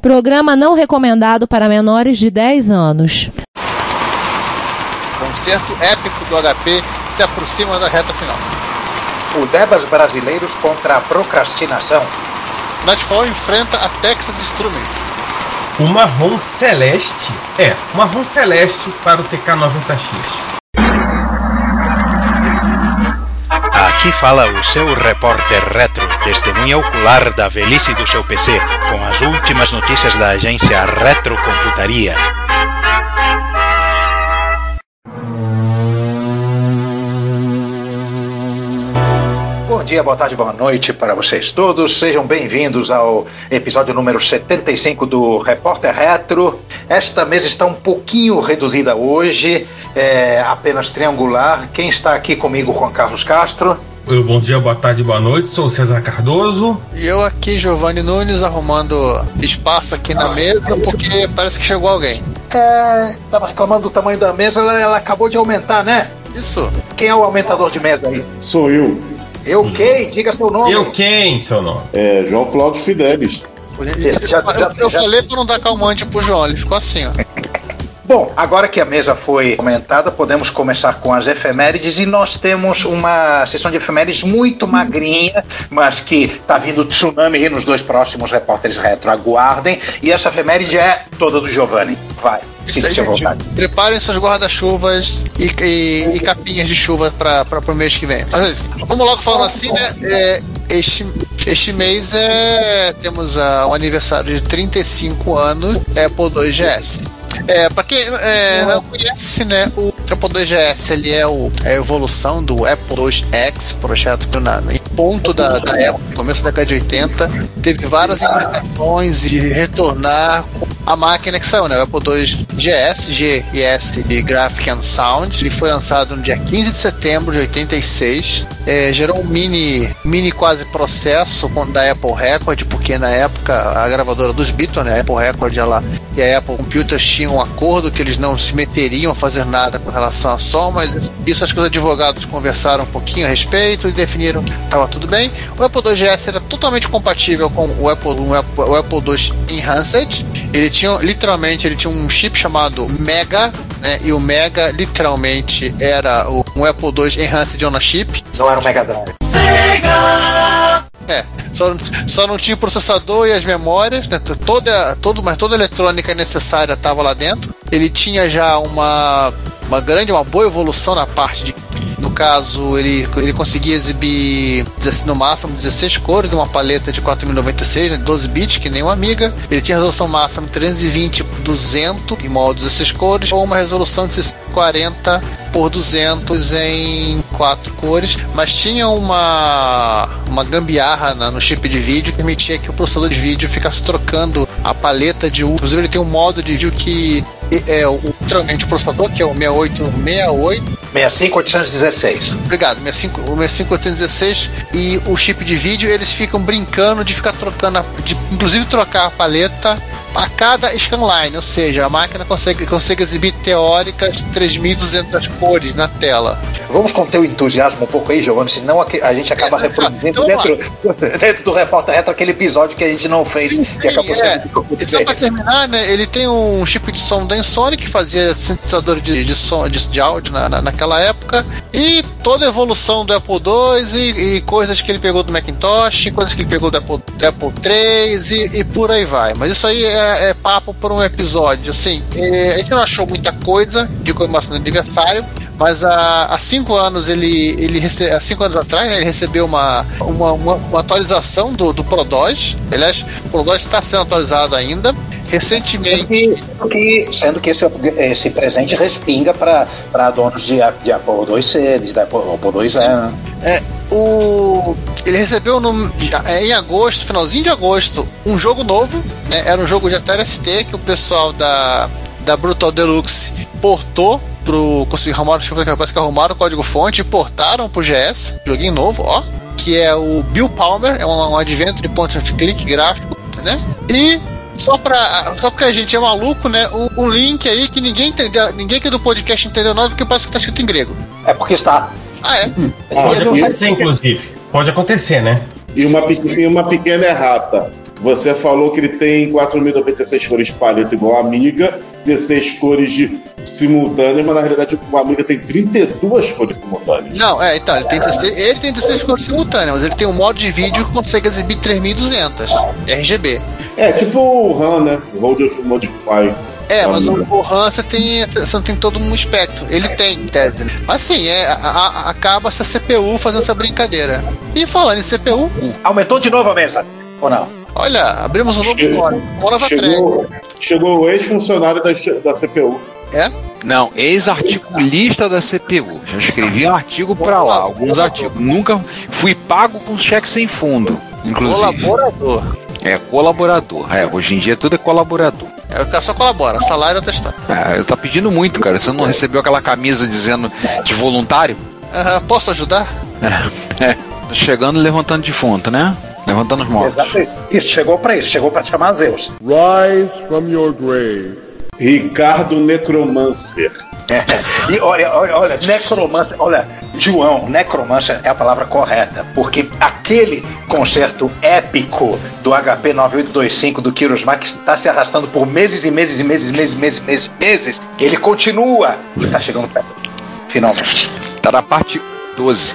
Programa não recomendado para menores de 10 anos. Concerto épico do HP se aproxima da reta final. Fudebas brasileiros contra a procrastinação. Nightfall enfrenta a Texas Instruments. O marrom celeste é marrom celeste para o TK90X. Aqui fala o seu repórter retro, testemunha ocular da velhice do seu PC, com as últimas notícias da agência Retrocomputaria. Bom dia, boa tarde, boa noite para vocês todos. Sejam bem-vindos ao episódio número 75 do Repórter Retro. Esta mesa está um pouquinho reduzida hoje, é apenas triangular. Quem está aqui comigo, Juan Carlos Castro. Eu, bom dia, boa tarde, boa noite. Sou o César Cardoso. E eu aqui, Giovanni Nunes, arrumando espaço aqui na mesa, porque parece que chegou alguém. É, tava reclamando do tamanho da mesa, ela, ela acabou de aumentar, né? Isso. Quem é o aumentador de mesa aí? Sou eu. Eu quem? Diga seu nome. Eu quem, seu nome? É João Cláudio Fidelis. Já- eu já- eu já- falei pra não dar calmante pro João, ele ficou assim, ó. Bom, agora que a mesa foi aumentada, podemos começar com as efemérides e nós temos uma sessão de efemérides muito magrinha, mas que tá vindo tsunami aí nos dois próximos repórteres retro. Aguardem. E essa efeméride é toda do Giovanni. Vai, Isso aí, gente. vontade. Preparem seus guarda-chuvas e, e- e capinhas de chuva para o mês que vem. Mas, vamos logo falando assim, né? É, este, este mês é, temos ah, o aniversário de 35 anos Apple II GS. É, para quem é, não conhece, né, o Apple II GS ele é o, é a evolução do Apple II X, projeto na, em ponto da, da no começo da década de 80. Teve várias indicações de retornar com a máquina que saiu, né, o Apple II GS, G e S de Graphic and Sound. Ele foi lançado no dia 15 de setembro de 86. É, gerou um mini, mini quase processo da Apple Record, porque na época a gravadora dos Beatles, né, a Apple Record, ela e a Apple Computers tinham um acordo que eles não se meteriam a fazer nada com relação a som, mas isso acho que os advogados conversaram um pouquinho a respeito e definiram que estava tudo bem. O Apple II GS era totalmente compatível com o Apple, o Apple, o Apple II Enhanced. Ele tinha, literalmente, ele tinha um chip chamado Mega, né, e o Mega literalmente era o, um Apple II Enhanced on a Chip. Não era o Mega Drive. É, só, só não tinha o processador e as memórias, né? Toda, todo, mas toda a eletrônica necessária estava lá dentro. Ele tinha já uma, uma grande, uma boa evolução na parte de. No caso, ele, ele conseguia exibir 16 no máximo 16 cores de uma paleta de 4096, né, 12 bits, que nem uma amiga. Ele tinha resolução máxima 320 por 200 em modo 16 cores, ou uma resolução de 640 por 200 em quatro cores, mas tinha uma uma gambiarra na- no chip de vídeo que permitia que o processador de vídeo ficasse trocando a paleta de uso. Inclusive ele tem um modo de vídeo que é o, literalmente o processador, que é o 6868, 65816. Obrigado, 65, o 6516 e o chip de vídeo, eles ficam brincando de ficar trocando, a- de inclusive trocar a paleta a cada scanline, ou seja, a máquina consegue, consegue exibir teóricas 3200 cores na tela. Vamos conter o entusiasmo um pouco aí, Giovanni, senão a gente acaba É, reproduzindo então dentro, dentro do Repórter Retro aquele episódio que a gente não fez Sim, que acabou sim, é. sendo E só pra terminar, né, ele tem um chip de som da Ensony que fazia sintetizador de, de som de, de áudio na, na- naquela época e toda a evolução do Apple II e, e coisas que ele pegou do Macintosh, coisas que ele pegou do Apple, do Apple III e, e por aí vai. Mas isso aí é, é papo por um episódio. Assim, é, a gente não achou muita coisa de comemoração do aniversário. Mas há, há cinco anos ele, ele há cinco anos atrás né, ele recebeu uma, uma, uma- uma atualização do, do ProDOS. Aliás, o ProDOS está sendo atualizado ainda. Recentemente, Sendo que, sendo que esse, esse presente respinga para donos de, de Apple IIc, de Apple, Apple IIe, né? é, o, ele recebeu no, é, em agosto, finalzinho de agosto, um jogo novo. né, era um jogo de Atari ST que o pessoal da, da Brutal Deluxe portou pro. Conseguiu arrumar, parece que arrumaram o código fonte e portaram pro GS, joguinho novo, ó. Que é o Bill Palmer, é um, um advento de point and click gráfico, né? E só pra. Só porque a gente é maluco, né? O, o link aí que ninguém entendeu, ninguém aqui do podcast entendeu nada, porque parece que tá escrito em grego. É porque está. Ah, é? Pode acontecer, inclusive. Pode acontecer, né? E uma, e uma pequena errata. você falou que ele tem 4.096 cores paleta igual a Amiga, 16 cores de simultânea, mas na realidade o Amiga tem 32 cores simultâneas. Não, é, então, ele tem, 16, ele tem 16 cores simultâneas, mas ele tem um modo de vídeo que consegue exibir 3200 RGB. É, tipo o RAM, né? O Road Modify. É, mas o, o RAM você, tem, você não tem todo um espectro. Ele tem, em tese. né? Mas sim, é, a- a- acaba essa CPU fazendo essa brincadeira. E falando em CPU, Aumentou de novo a mesa? Ou não? olha, abrimos um novo Chegou-. Uma nova. Chegou, chegou o ex-funcionário da, da CPU. É? Não, ex-articulista da CPU. Já escrevi um artigo pra lá, alguns artigos. Nunca fui pago com cheque sem fundo, inclusive. Colaborador. É, colaborador. É, hoje em dia tudo é colaborador. É, o cara só colabora, salário é outra história. É, tá pedindo muito, cara. Você não recebeu aquela camisa dizendo de voluntário? Posso ajudar? É, tá chegando e levantando defunto, né? Levantando os mortos. Exato. Isso, chegou pra isso, chegou pra chamar Zeus. Rise from your grave. Ricardo Necromancer. É. E olha, olha, olha, necromancer, olha, João, necromancer é a palavra correta, porque aquele concerto épico do HP 9825 do Kyros Mark está se arrastando por meses e meses e meses, meses, meses, meses, meses. Ele continua e está chegando perto. Finalmente. Tá na parte 12.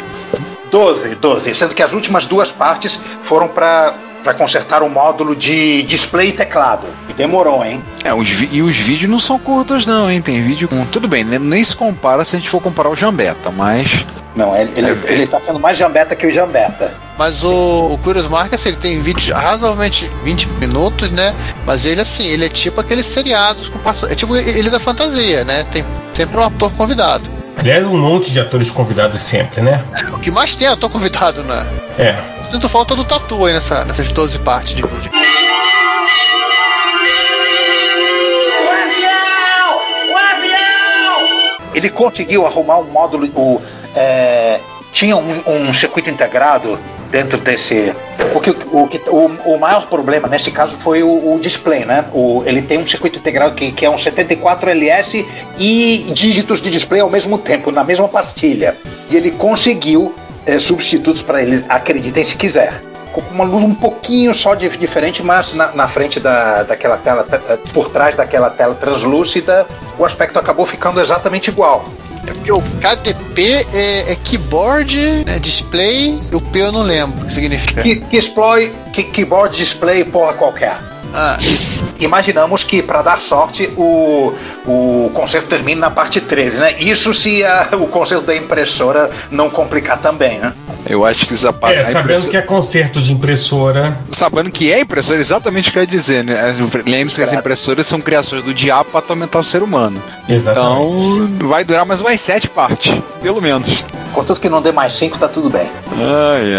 12, 12, sendo que as últimas duas partes foram para para consertar o módulo de display e teclado. E demorou, hein? É, os e os vídeos não são curtos, não, hein? Tem vídeo com. Tudo bem, né? nem se compara se a gente for comparar o Jambeta, mas. Não, ele, ele, É, ele tá sendo mais jambeta que o jambeta. Mas o, o Curious assim, ele tem vídeo razoavelmente 20 minutos, né? Mas ele, assim, ele é tipo aqueles seriados com passo- É tipo ele da fantasia, né? Tem sempre um ator convidado. Aliás, um monte de atores convidados sempre, né? O que mais tem é ator convidado, né? É. Sinto falta do tatu aí nessa, nessas 12 partes de vídeo. Ele conseguiu arrumar um módulo. O, é, tinha um, um circuito integrado dentro desse. Porque o, o, o, maior problema nesse caso foi o, o display, né? O, ele tem um circuito integrado que, que é um 74LS e dígitos de display ao mesmo tempo, na mesma pastilha. E ele conseguiu é, substitutos para ele, acreditem se quiser. Com uma luz um pouquinho só de, diferente, mas na, na frente da, daquela tela, te- por trás daquela tela translúcida, o aspecto acabou ficando exatamente igual. É porque o KDP é, é keyboard, né, display, e o P eu não lembro o que significa. Que, que exploit que, keyboard display porra qualquer. Ah, isso. Imaginamos que, para dar sorte, o, o concerto termine na parte 13, né? Isso se a- o concerto da impressora não complicar também, né? Eu acho que essa É, sabendo que é conserto de impressora. Sabendo que é impressora, exatamente o que eu ia dizer, né? Lembre-se que as impressoras são criações do diabo para atormentar o ser humano. Então, vai durar mais umas sete partes, pelo menos. Contanto que não dê mais 5, tá tudo bem. Ai,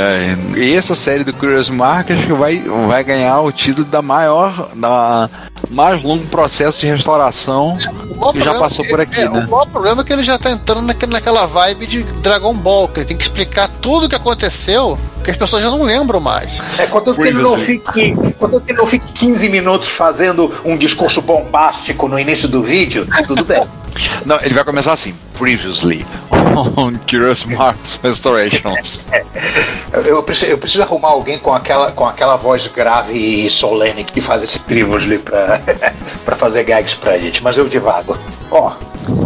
ai. E essa série do Curious Mark acho que vai, vai ganhar o título da maior, da mais longo processo de restauração que já passou é- por aqui, é, né? O maior problema é que ele já tá entrando naque- naquela vibe de Dragon Ball, que ele tem que explicar tudo o que aconteceu, que as pessoas já não lembram mais. É, contanto que ele não Previously. fique, contanto que ele não fique 15 minutos fazendo um discurso bombástico no início do vídeo, tudo bem. Não, ele vai começar assim, previously, on Curious Mark's Restorations. Eu, eu preciso, eu preciso arrumar alguém com aquela, com aquela voz grave e solene que faz esse previously pra, pra fazer gags pra gente, mas eu divago. Ó,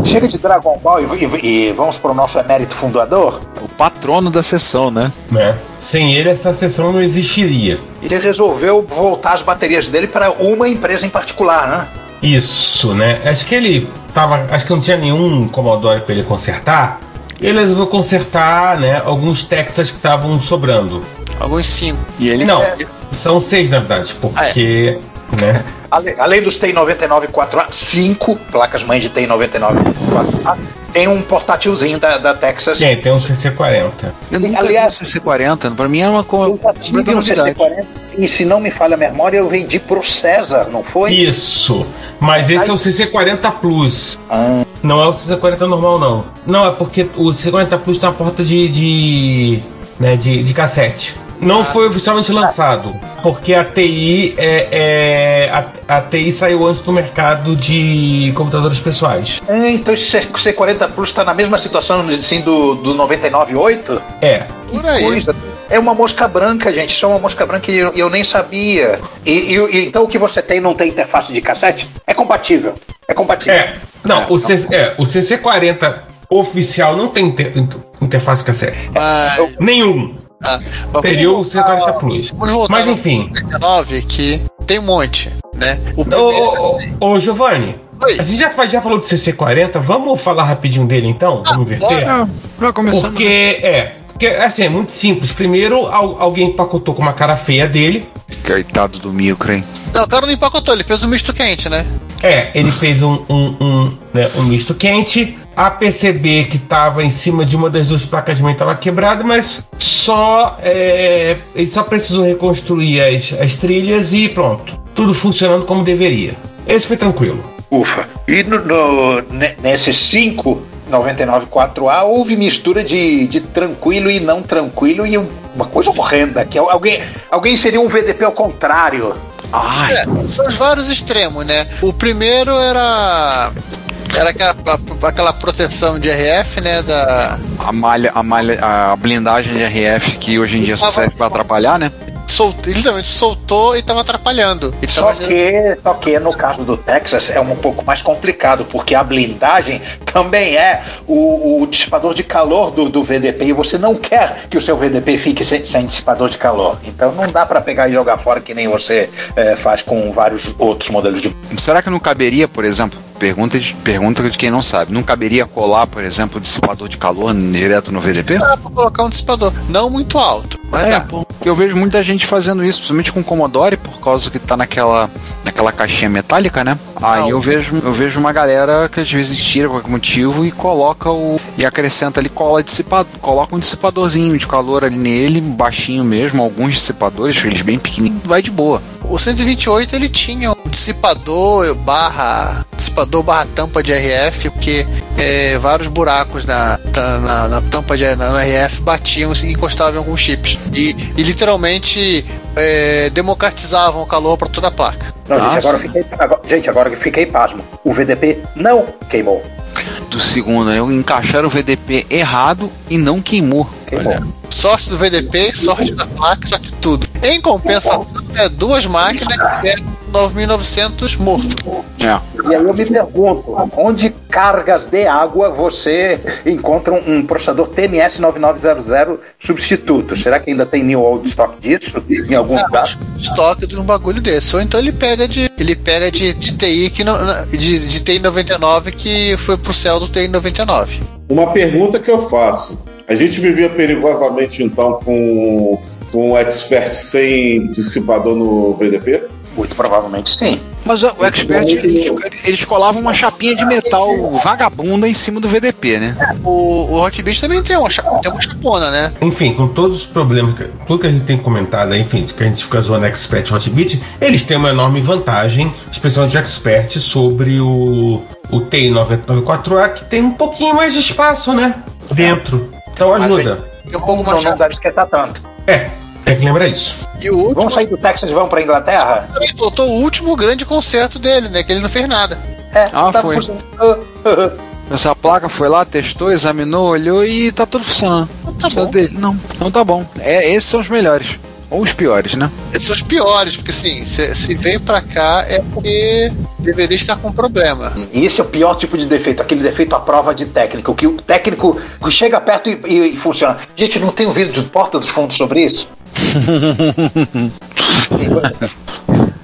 chega de Dragon Ball e, e- e vamos pro nosso emérito fundador. O patrono da sessão, né? né? Sem ele, essa sessão não existiria. Ele resolveu voltar as baterias dele para uma empresa em particular, né? Isso, né? Acho que ele tava. Acho que não tinha nenhum Commodore pra ele consertar. Ele resolveu consertar, né? Alguns Texas que estavam sobrando. Alguns cinco. E ele Não, são seis na verdade, porque. Né? Ale- Além dos TI-99 4A, cinco placas mães de TI-99 4A, tem um portátilzinho da, da Texas. Tem, tem um CC40. Eu nunca Aliás- vi CC40, pra mim era uma co- Eu já tive completa um novidade. CC40 e se não me falha a memória, eu vendi pro César, não foi? Isso. Mas esse é o CC40 Plus. Ah. Não é o CC40 normal, não. Não, é porque o CC40 Plus tem uma porta de. de. Né, de, de cassete. Não foi oficialmente lançado, porque a TI é, é- a, a TI saiu antes do mercado de computadores pessoais. É, então esse C- C40 Plus tá na mesma situação assim, do, do 99.8? É. Por aí. Coisa. É uma mosca branca, gente. Isso é uma mosca branca e eu, eu nem sabia. E, e- e então o que você tem não tem interface de cassete? É compatível. É compatível. É, não, o, C, é, o CC40 oficial não tem inter- inter- interface cassete. Mas, Nenhum. ah, Teria o vamos C40 voltar- Plus. Vamos voltar Mas enfim. 99, que tem um monte, né? O Ô, ô, ô, Giovanni, Oi. a gente já, já falou do CC40, vamos falar rapidinho dele então? Vamos inverter? É, vai começando. Porque, é, porque assim, é muito simples. Primeiro, al- alguém empacotou com uma cara feia dele. Coitado do micro, hein? Não, o cara não empacotou, ele fez um misto quente, né? É, ele fez um, um, um, né, um misto quente. A PCB que estava em cima de uma das duas placas de mãe estava quebrada, mas só é, ele só precisou reconstruir as, as trilhas e pronto. Tudo funcionando como deveria. Esse foi tranquilo. Ufa. E no, no, ne- nesse 599-4A houve mistura de, de tranquilo e não tranquilo e um- uma coisa horrenda, que alguém, alguém seria um VDP ao contrário. Ai, É, são os vários extremos, né? O primeiro era. Era aquela, aquela proteção de RF, né? Da. a malha, a malha, a blindagem de RF que hoje em dia só serve pra atrapalhar, né? Sol, ele literalmente soltou e tava atrapalhando. E Só tava- que, só que no caso do Texas é um pouco mais complicado, porque a blindagem também é o, o dissipador de calor do, do VDP e você não quer que o seu VDP fique sem, sem dissipador de calor. Então não dá para pegar e jogar fora que nem você eh, faz com vários outros modelos de. Será que não caberia, por exemplo, pergunta de, pergunta de quem não sabe, não caberia colar, por exemplo, o dissipador de calor direto no VDP? Dá pra colocar um dissipador. Não muito alto, mas É, dá. pô, eu vejo muita gente fazendo isso, principalmente com Commodore, por causa que tá naquela, naquela caixinha metálica, né? Aí Não. eu vejo, eu vejo uma galera que às vezes tira por qualquer motivo e coloca o. e acrescenta ali, cola dissipador, coloca um dissipadorzinho de calor ali nele, baixinho mesmo, alguns dissipadores, eles bem pequenininhos, vai de boa. O 128 ele tinha um dissipador barra dissipador barra tampa de RF, porque é, vários buracos na, na, na- tampa de na, RF batiam e encostavam em alguns chips. E, e literalmente é, democratizavam o calor para toda a placa. Não, gente, Nossa. agora fiquei, agora- gente, agora eu fiquei pasmo. O VDP não queimou. Do segundo, eu encaixar o VDP errado e não queimou. Queimou. Sorte do VDP, sorte da placa, sorte de tudo. Em compensação, é duas máquinas que 9900 morto. É. E aí eu me pergunto, onde cargas de água você encontra um, um processador TMS 9900 substituto? Será que ainda tem new old stock disso em algum Ah, lugar? estoque de um bagulho desse. Ou então ele pega de. Ele pega de, de TI que não, de, de TI 99 que foi pro céu do TI 99. Uma pergunta que eu faço. A gente vivia perigosamente, então, com, com o Expert sem dissipador no VDP? Muito provavelmente sim. Mas o o Expert, eles, eles colavam uma chapinha de metal vagabunda em cima do VDP, né? O, o Rock Beat também tem uma, tem uma chapona, né? Enfim, com todos os problemas, que- tudo que a gente tem comentado, aí, enfim, que a gente fica zoando Expert e Hotbit, eles têm uma enorme vantagem, especialmente o Expert, sobre o, o TI-994A, que tem um pouquinho mais de espaço, né? Dentro. Então ajuda. Tem um pouco mais não deve esquentar tanto. É, tem que lembrar isso. E o último. Vamos sair do Texas e vamos pra Inglaterra? Também faltou o último grande concerto dele, né? Que ele não fez nada. É, Ah, tá foi. Essa placa foi lá, testou, examinou, olhou e tá tudo funcionando. Não tá bom. Dele. Não, não tá bom. É, esses são os melhores. Ou os piores, né? Esses são os piores, porque assim, se, se veio pra cá é porque deveria estar com problema. E esse é o pior tipo de defeito, aquele defeito à prova de técnico, que o técnico chega perto e, e- e funciona. Gente, não tem um vídeo de porta dos fundos sobre isso?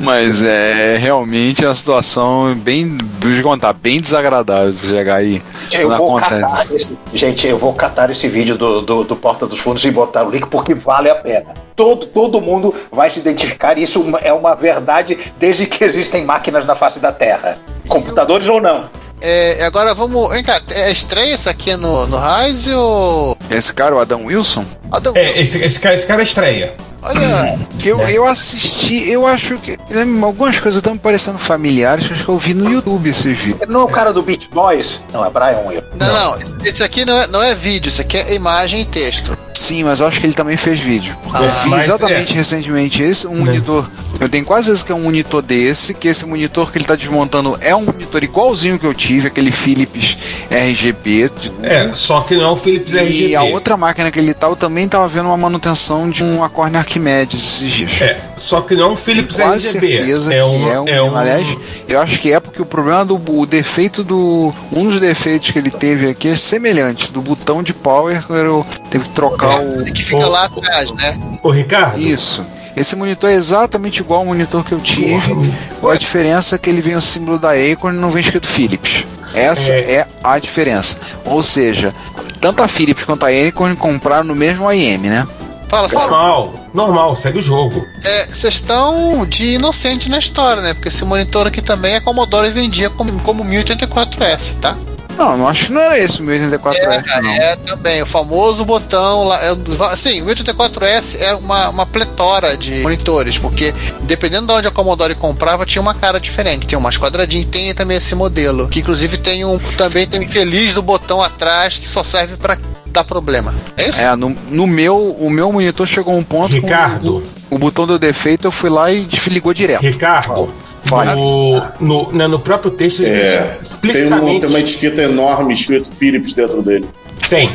Mas é realmente a situação bem, vou te contar, bem desagradável de chegar aí. Eu vou acontece. catar esse, gente, eu vou catar esse vídeo do, do, do Porta dos Fundos e botar o link porque vale a pena. Todo, todo mundo vai se identificar. Isso é uma verdade desde que existem máquinas na face da Terra. Computadores ou não. É, agora vamos. Vem cá, é estreia isso aqui no, no Rise ou. Esse cara, o Adam Wilson, Adam É, Wilson? esse, esse, cara, esse cara estreia. Olha. eu, eu assisti, eu acho que. Algumas coisas estão me parecendo familiares, acho que eu vi no YouTube esses vídeos. Não é o cara do Beach Boys? Não, é Brian Wilson. Não, não, esse aqui não é, não é vídeo, isso aqui é imagem e texto. Sim, mas eu acho que ele também fez vídeo. Porque Ah, eu vi mas exatamente é. recentemente esse, um monitor, Eu tenho quase certeza que é um monitor desse, que esse monitor que ele tá desmontando é um monitor igualzinho que eu tive, aquele Philips RGB. de- É, só que não é o Philips E RGB. a outra máquina que ele tá, eu também tava vendo uma manutenção de um Acorn Arquimedes esses dias. É, só que não é um Philips Tenho quase RGB. certeza é que um, é um, é um- Aliás, eu acho que é porque o problema do o defeito do. Um dos defeitos que ele teve aqui é semelhante. Do botão de power, eu teve que trocar o. Que fica lá atrás, né? Ô, Ricardo, Isso. Esse monitor é exatamente igual ao monitor que eu tive. Com a diferença é que ele vem o símbolo da Acorn e não vem escrito Philips. Essa É. é. a diferença. Ou seja, tanto a Philips quanto a Acorn compraram no mesmo AIM, né? Fala, fala. normal, normal, segue o jogo. É, vocês estão de inocente na história, né? Porque esse monitor aqui também é Commodore vendia como, como 1084S, tá? Não, não acho que não era esse o 1084S, é, não. é também, o famoso botão lá. É, assim, o 1084S é uma, uma pletora de monitores, porque dependendo de onde a Commodore comprava, tinha uma cara diferente. Tem umas quadradinhas, tem também esse modelo. Que inclusive tem um. Também tem infeliz do botão atrás que só serve pra dar problema. É isso? É, no, no meu, o meu monitor chegou a um ponto Ricardo. com o, o botão deu defeito, eu fui lá e desligou direto. Ricardo. No, no, né, no próprio texto É, Tem, um, tem uma etiqueta enorme escrito Philips dentro dele. tem.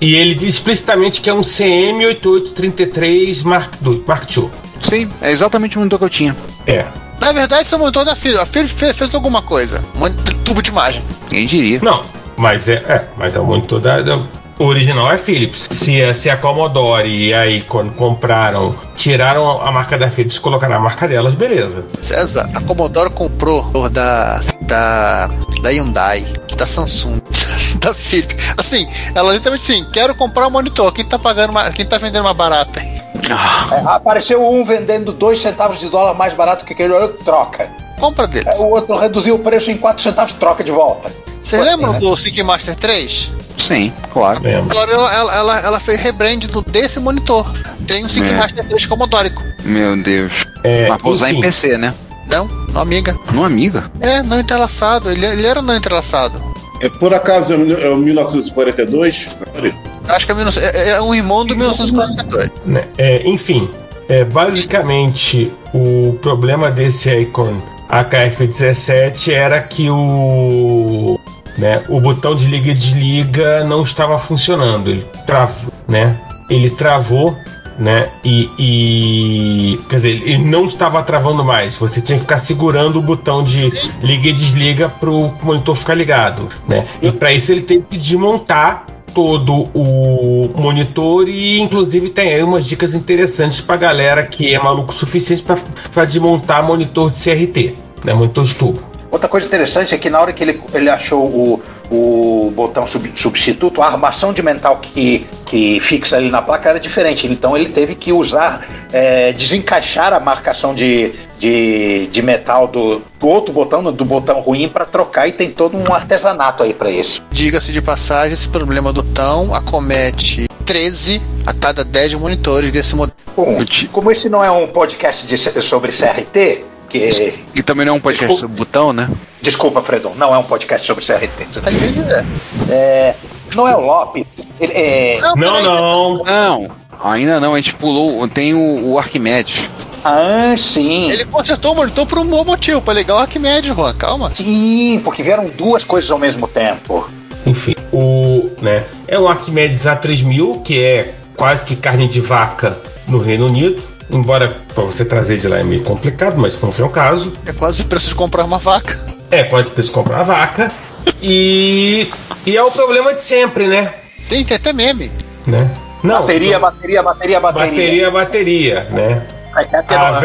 E ele diz explicitamente que é um CM8833 Mark II. Mark II. Sim, é exatamente o monitor que eu tinha. É. Na verdade, esse é o monitor da Philips. A Philips fe- fez alguma coisa. Um tubo de imagem. Quem diria? Não, mas é, é mas é o monitor da, da- o original é Philips. Se, a- se a Commodore e aí quando compraram, tiraram a marca da Philips e colocaram a marca delas, beleza. César, a Commodore comprou da, da, da Hyundai, da Samsung, da Philips. Assim, ela literalmente assim, quero comprar um monitor. Quem tá pagando mais, quem tá vendendo mais barato? Ah, É, apareceu um vendendo dois centavos de dólar mais barato que aquele outro, troca. Compra deles. É, O outro reduziu o preço em 4 centavos, troca de volta. Vocês lembram do Sync Master 3? sim, claro. Lembra? Agora ela, ela, ela, ela fez rebrand do, desse monitor. Tem um Sync É. Master 3 Commodórico. Meu Deus. É, Mas pra usar em PC, né? Não, não amiga. Não, amiga. É, não entrelaçado. Ele, ele era não entrelaçado. É, por acaso é o é o 1942? Acho que é, 19 é, é um irmão do 1942. né, é, enfim, é, basicamente o problema desse Icon AKF17 era que o né, o botão de liga e desliga não estava funcionando. Ele travou, né? Ele travou, né? E, e- quer dizer, ele não estava travando mais. Você tinha que ficar segurando o botão de liga e desliga para o monitor ficar ligado, né? E para isso ele teve que desmontar todo o monitor e inclusive tem aí umas dicas interessantes pra galera que é maluco o suficiente pra desmontar monitor de CRT, né? Monitor de tubo. Outra coisa interessante é que na hora que ele, ele achou o, o botão sub- substituto, a armação de mental que, que fixa ali na placa era diferente. Então ele teve que usar, é, desencaixar a marcação de, de, de metal do, do outro botão, do botão ruim, para trocar. E tem todo um artesanato aí para isso. Diga-se de passagem, esse problema do tão acomete 13 a cada 10 monitores desse modelo. Bom, como esse não é um podcast de sobre CRT, que. E também não é um podcast Desculpa. sobre botão, né? Desculpa, Fredon, não é um podcast sobre CRT. Às vezes é. É, não é o Lopes. Ele, é, Não, peraí. não. Não, ainda não. A gente pulou. Tem o, o Arquimedes. ah, sim. Ele consertou o monitor por um bom motivo, pra ligar o Arquimedes, Juan. Calma. Sim, porque vieram duas coisas ao mesmo tempo. Enfim, o, né, é um Arquimedes A3000, que é quase que carne de vaca no Reino Unido. Embora pra você trazer de lá é meio complicado, mas não foi o caso. É quase o preço de comprar uma vaca. É quase que comprar a vaca. E, e é o problema de sempre, né? Sim, tem até meme. né? Não, Bateria, bateria, bateria, bateria. bateria, bateria, né? Uma-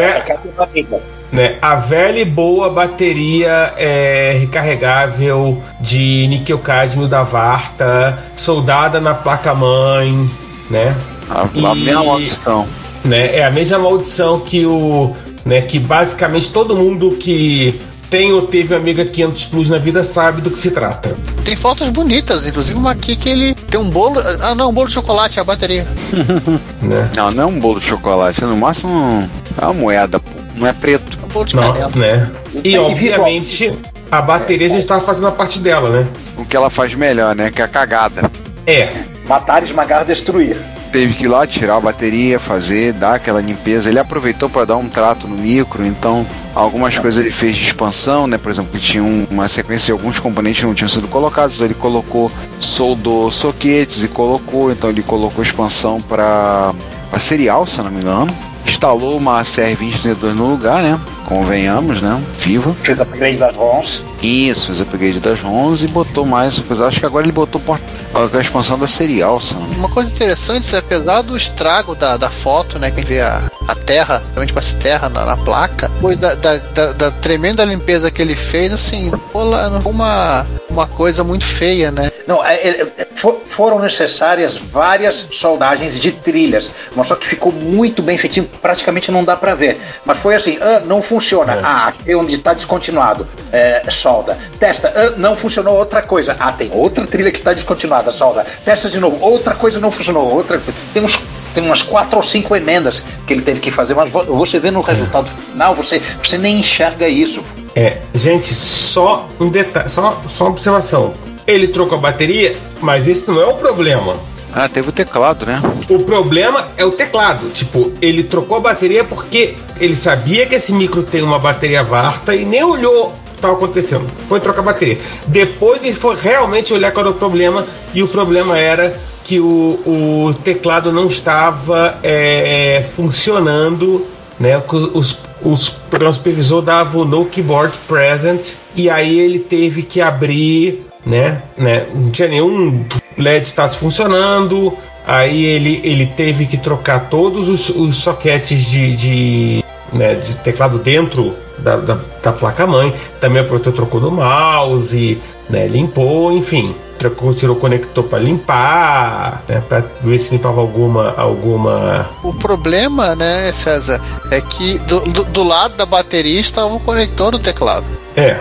uma amiga. né? A velha e boa bateria é, recarregável de níquel cadmio da Varta, soldada na placa-mãe, né? A, a E- mesma maldição. Né? É a mesma maldição que o. Né, que basicamente todo mundo que tem ou teve amiga 500 Plus na vida sabe do que se trata. Tem fotos bonitas, inclusive uma aqui que ele tem um bolo. Ah, não, um bolo de chocolate, a bateria. Né? Não, não é um bolo de chocolate. É no máximo é uma moeda, pô. Não é preto. Um bolo de Não, canela. né? E E obviamente a bateria já estava fazendo a parte dela, né? O que ela faz melhor, né? Que é a cagada. É, Matar, esmagar, destruir. Teve que ir lá tirar a bateria, fazer, dar aquela limpeza. Ele aproveitou para dar um trato no micro, então algumas coisas ele fez de expansão, né? Por exemplo, tinha um- uma sequência de alguns componentes que não tinham sido colocados, ele colocou, soldou soquetes e colocou, então ele colocou expansão para serial, se não me engano. Instalou uma CR2032 no lugar, né? Convenhamos, né? Viva. Fez upgrade das ROMs. Isso, fez upgrade das ROMs e botou mais coisa. Acho que agora ele botou por- a expansão da serial, me Uma coisa interessante, é, apesar do estrago da, da foto, né? Que a gente vê a, a terra, realmente parece terra na, na placa, depois da, da, da- da tremenda limpeza que ele fez, assim, pô, uma, uma coisa muito feia, né? Não, é, é, é, fo- foram necessárias várias soldagens de trilhas, mas só que ficou muito bem feitinho, praticamente não dá pra ver. Mas foi assim, ah, não funciona. Ah, aqui é onde está descontinuado, é, solda. Testa, ah, não funcionou outra coisa. Ah, tem outra trilha que está descontinuada, solda. Testa de novo, outra coisa não funcionou, outra. Tem uns tem umas quatro ou cinco emendas que ele teve que fazer, mas vo- você vê no resultado final, você, você nem enxerga isso. É, gente, só um detalhe, só, só uma observação. Ele trocou a bateria, mas esse não é o problema. Ah, teve o teclado, né? O problema é o teclado. Tipo, ele trocou a bateria porque ele sabia que esse micro tem uma bateria Varta e nem olhou estava acontecendo. Foi trocar a bateria. Depois ele foi realmente olhar qual era o problema e o problema era que o, o teclado não estava é, funcionando, né? Os, os programas supervisor davam no keyboard present e aí ele teve que abrir, né? né? Não tinha nenhum LED status funcionando. Aí ele, ele teve que trocar todos os, os soquetes de, de, né, de teclado dentro da, da, da placa-mãe. Também aproveitou, trocou do mouse, né, limpou, enfim. Trocou, tirou o conector para limpar, né, para ver se limpava alguma, alguma O problema, né, César, é que do, do, do lado da bateria estava o conector do teclado. É.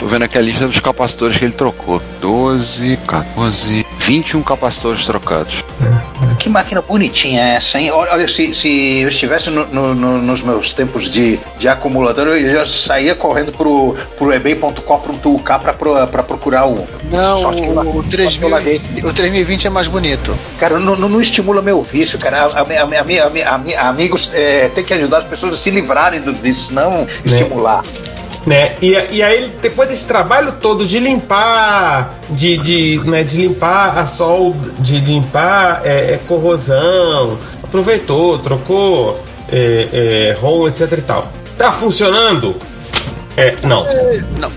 Tô vendo aqui a lista dos capacitores que ele trocou. 12, 14, 21 capacitores trocados. Que máquina bonitinha é essa, hein? Olha, olha, se, se eu estivesse no- no- no- nos meus tempos de, de acumulador, eu já saía correndo pro, pro ebay.com, pro Tucar pra, pra procurar um. Não, Sorte que eu o, o, 3000, larguei. o 3020 é mais bonito. Cara, não, não- não estimula meu vício, cara. A- a- a- a- a- a- a- amigos, é, tem que ajudar as pessoas a se livrarem do- disso, não estimular. Né? E, e aí, depois desse trabalho todo de limpar, de, de, né, de limpar a sol, de limpar é, é, corrosão, aproveitou, trocou é, é, ROM, etc e tal. Tá funcionando? É, não. Não.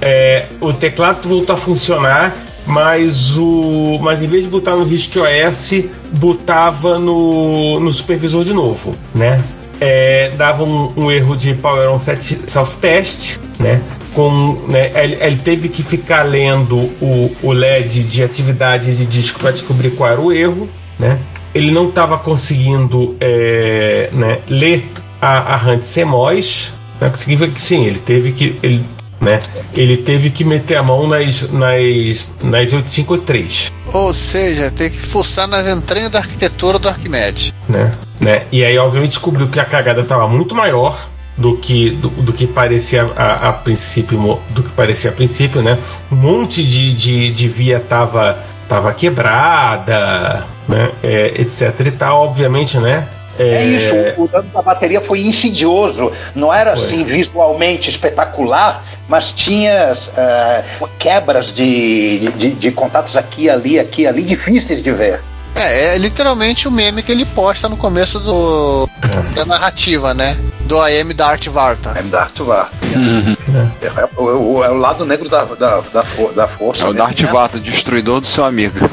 É, o teclado voltou a funcionar, mas o. Mas em vez de botar no RISC OS, botava no, no supervisor de novo, né? É, dava um, um erro de Power On Set Self-Test, né? Com, né ele, ele teve que ficar lendo o, o LED de atividade de disco para descobrir qual era o erro, né? Ele não estava conseguindo é, né, ler a, a Hunt CMOS, né? Significa que sim, ele teve que. Ele, né? Ele teve que meter a mão nas, nas, nas 853. Ou seja, tem que fuçar nas entranhas da arquitetura do Arquimedes. né? Né? E aí, obviamente, descobriu que a cagada estava muito maior do que do, do que parecia a, a princípio, do que parecia a princípio, né? Um monte de, de, de via tava tava quebrada, né? É, etc e tal, obviamente, né? É isso, o dano da bateria foi insidioso. Não era Foi. assim visualmente espetacular, mas tinha eh, quebras de- de, de contatos aqui, ali, aqui, ali, difíceis de ver. É, é literalmente o meme que ele posta no começo do, da narrativa, né? Do AM da Art Varta. É Darth Vader. É, o, o- é o lado negro da, da, da, for- da força. É o né? Darth Vader, destruidor do seu amigo.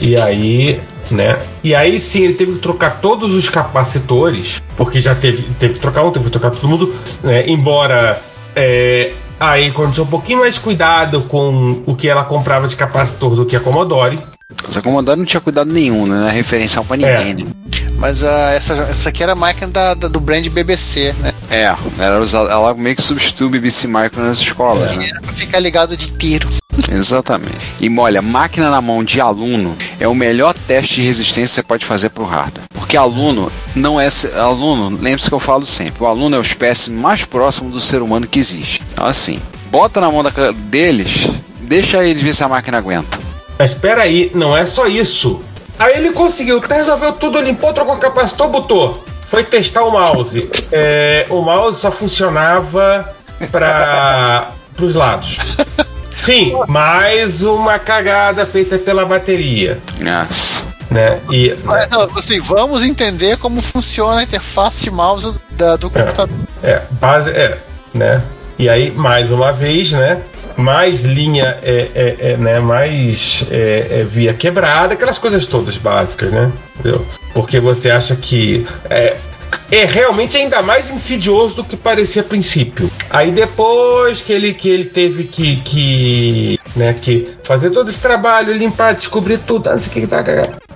E aí, né? E aí sim, ele teve que trocar todos os capacitores, porque já teve, teve que trocar um, teve que trocar todo mundo, né? Embora é, aí quando tinha um pouquinho mais cuidado com o que ela comprava de capacitor do que a Commodore. Mas a Commodore não tinha cuidado nenhum, né? Não é referencial pra ninguém, né? Mas ah, essa, essa aqui era a máquina da, da- do brand BBC, né? É, ela, usa- ela meio que substitui o BBC Micro nas escolas, né? E era pra ficar ligado o dia inteiro. Exatamente. E olha, máquina na mão de aluno é o melhor teste de resistência que você pode fazer pro hardware. Porque aluno não é. Aluno, lembre-se que eu falo sempre: o aluno é o espécie mais próximo do ser humano que existe. Então, assim, bota na mão da- deles, deixa eles ver se a máquina aguenta. Mas espera aí, não é só isso. Aí ele conseguiu, tá, resolveu tudo, limpou, trocou o capacitor, botou. Foi testar o mouse. É, o mouse só funcionava para os lados. Sim, mais uma cagada feita pela bateria. Nossa. Né? E, Mas, não, assim, vamos entender como funciona a interface mouse da- do computador. É, base, é, né? E aí, mais uma vez, né? Mais linha, é, é, é, né? Mais é, é, via quebrada, aquelas coisas todas básicas, né? Entendeu? Porque você acha que é, é realmente ainda mais insidioso do que parecia a princípio. Aí depois que ele, que ele teve que, que, né, que fazer todo esse trabalho, limpar, descobrir tudo, não sei o que, tá.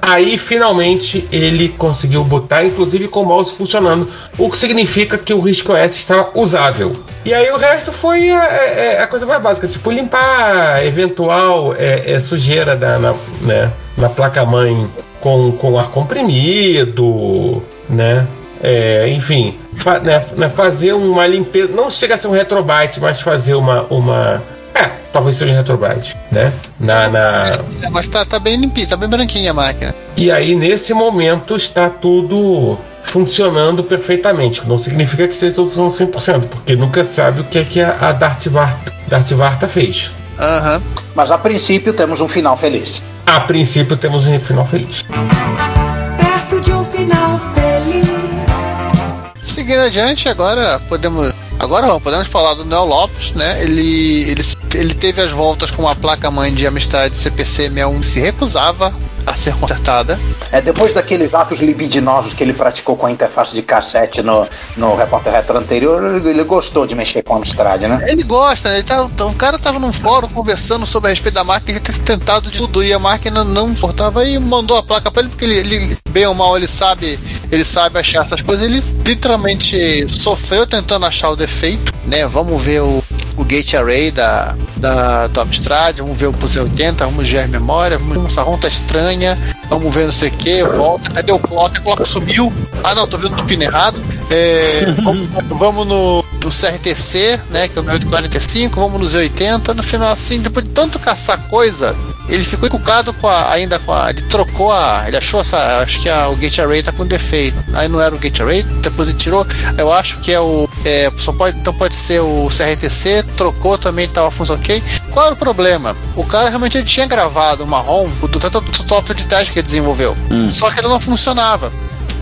Aí finalmente ele conseguiu botar, inclusive com o mouse funcionando, o que significa que o Risco OS está usável. E aí o resto foi a, é- é a coisa mais básica, tipo limpar eventual é, é, sujeira da, na, né, na placa-mãe com, com ar comprimido, né? É, enfim, fa- né, né, fazer uma limpeza. Não chega a ser um retrobyte, mas fazer uma. uma é, talvez seja um retrobyte, né? Na, na, É, mas tá, tá bem limpinho, tá bem branquinha a máquina. e aí, nesse momento, está tudo funcionando perfeitamente. Não significa que esteja tudo funcionando 100%, porque nunca sabe o que é que a, a Darth, Var, Darth Varta fez. Aham. Mas a princípio temos um final feliz. A princípio, temos um final feliz. Seguindo adiante, agora podemos. Agora vamos, podemos falar do Neo Lopes, né? Ele, ele, ele teve as voltas com uma placa-mãe de Amstrad CPC 61 que se recusava a ser consertada. É depois daqueles atos libidinosos que ele praticou com a interface de cassete no, no repórter retro anterior, ele, gostou de mexer com a Amstrad, né? Ele gosta, né? Ele tá, o cara tava num fórum conversando sobre a respeito da máquina, ele tinha tentado de tudo e a máquina não importava e mandou a placa pra ele, porque ele, ele, bem ou mal, ele sabe, ele sabe achar essas coisas. Ele literalmente sofreu tentando achar o defeito, né? Vamos ver o, o gate array da, da, do Amstrad, vamos ver o Pulse 80, vamos ver a memória, vamos ver essa ROM tá estranha, vamos ver não sei o que, volta, cadê o clock? O clock sumiu. Ah não, tô vendo no pino errado. É, vamos, vamos no, no CRTC, né? Que é o meu 845, vamos no Z80. No final, assim, depois de tanto caçar coisa, ele ficou encucado com a, ainda com a. Ele trocou a. Ele achou essa. Acho que a, o gate array tá com defeito. Aí não era o gate array, depois ele tirou. Eu acho que é o. É, só pode, então pode ser o CRTC, trocou também, tava funcionando ok. Qual era o problema? O cara realmente ele tinha gravado uma ROM do tanto do software de teste que ele desenvolveu. Só que ela não funcionava.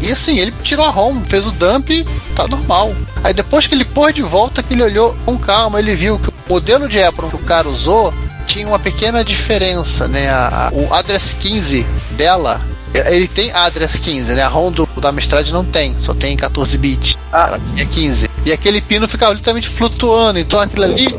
E assim, ele tirou a ROM, fez o dump, tá normal. Aí depois que ele pôs de volta, que ele olhou com calma, ele viu que o modelo de Apple que o cara usou tinha uma pequena diferença, né? A- a- o address 15 dela, ele tem address 15, né? A ROM do, da Amstrad não tem, só tem 14 bits. Ela tinha 15. E aquele pino ficava literalmente flutuando, então aquilo ali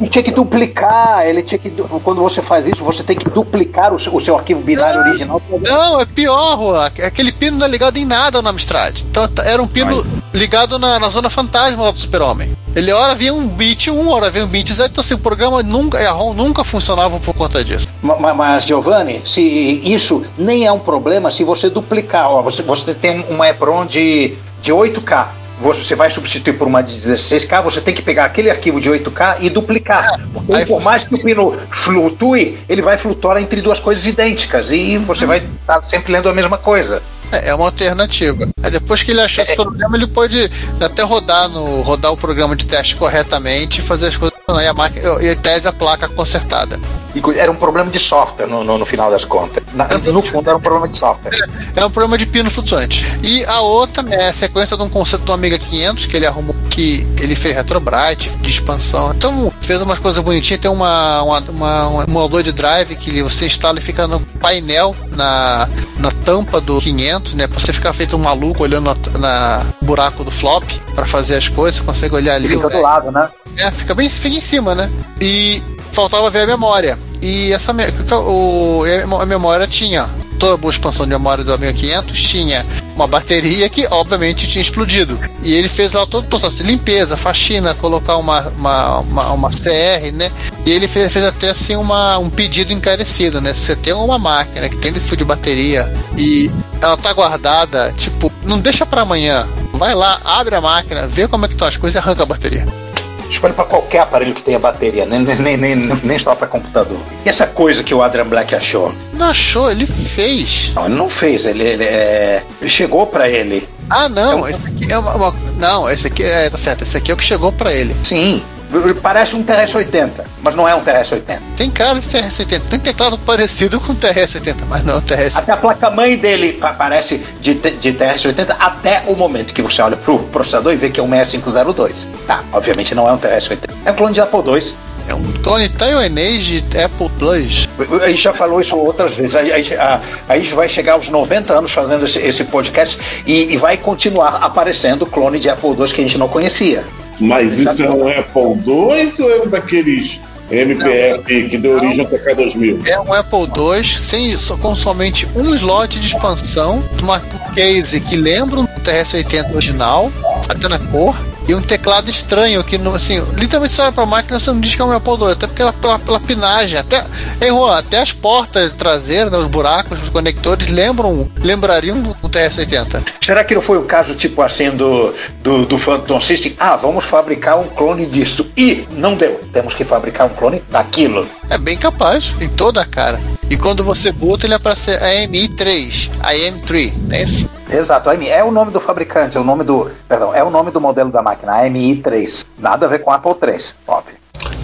E tinha que duplicar, ele tinha que. Quando você faz isso, você tem que duplicar o seu, o seu arquivo binário Não. original. Não, é pior, Juan. Aquele pino não é ligado em nada na Amstrad. Então t- era um pino ligado na, na zona fantasma lá do Super-Homem. Ele hora vinha um bit 1, hora vinha um bit 0. Então assim, o programa nunca, a ROM nunca funcionava por conta disso. Ma- ma- Mas, Giovanni, se isso nem é um problema se você duplicar. Ó, você, você tem uma EPROM de, de 8K. Você vai substituir por uma de 16K, você tem que pegar aquele arquivo de 8K e duplicar. Porque aí por mais que o pino flutue, ele vai flutuar entre duas coisas idênticas. E você vai estar sempre lendo a mesma coisa. É, é uma alternativa. Aí depois que ele achou esse problema, ele pode até rodar no rodar o programa de teste corretamente e fazer as coisas E a máquina, e em tese a placa consertada. Era um problema de software no, no- no final das contas. Na- no fundo, era um problema de software. É um problema de pino flutuante. E a outra é a sequência de um conceito do Amiga 500 que ele arrumou, que ele fez retrobrite de expansão. Então fez umas coisas bonitinhas. Tem uma, uma, uma, um emulador de drive que você instala e fica no painel na, na tampa do 500, né? Pra você ficar feito um maluco olhando na, na buraco do flop para fazer as coisas. Você consegue olhar ali. Fica do é, lado, né? É, fica bem fica em cima, né? E faltava ver a memória. E essa me- o, a memória tinha toda a boa expansão de memória do Amiga 500 tinha uma bateria que obviamente tinha explodido. E ele fez lá todo o processo de limpeza, faxina, colocar uma, uma, uma, uma CR, né? E ele fez, fez até assim uma, um pedido encarecido, né? Se você tem uma máquina que tem esse tipo de bateria e ela tá guardada, tipo, não deixa pra amanhã. Vai lá, abre a máquina, vê como é que estão as coisas e arranca a bateria. Escolhe para qualquer aparelho que tenha bateria, nem, nem, nem, nem só para computador. E essa coisa que o Adrian Black achou? Não achou, ele fez. Não, ele não fez, ele, ele, é, ele chegou para ele. Ah, não, esse aqui é uma, uma- Não, esse aqui é. Tá certo, esse aqui é o que chegou pra ele. Sim, parece um TRS-80, mas não é um TRS-80. Tem cara de TRS-80. Tem teclado parecido com TRS-80, mas não TRS. Até a placa-mãe dele pa- parece de, de TRS-80 até o momento que você olha pro processador e vê que é um 6502. Tá, obviamente não é um TRS-80. É um clone de Apple II. É um clone taiwanês de Apple Plus. A gente já falou isso outras vezes. A, a- a- a gente vai chegar aos 90 anos fazendo esse, esse podcast e, e vai continuar aparecendo clone de Apple II que a gente não conhecia. Mas isso é um Apple II ou é um daqueles MPF que deu origem ao TK2000? É um Apple II sem, só- com somente um slot de expansão, uma um case que lembra um TRS-80 original, até na cor, e um teclado estranho que, não, assim, literalmente você olha pra máquina você não diz que é um Apple II, até porque ela, pela, pela pinagem, até, Juan, até as portas traseiras, né, os buracos, os conectores lembram, lembrariam um TRS-80. Será que não foi o caso, tipo assim, do, do, do Phantom System? Ah, vamos fabricar um clone disso. E não deu. Temos que fabricar um clone daquilo. É bem capaz, em toda a cara. E quando você bota, ele aparece a AMI3, a AM3, não é isso? Exato, a AMI é o nome do fabricante, é o nome do. Perdão, é o nome do modelo da máquina, a AMI3. Nada a ver com a Apple III, óbvio.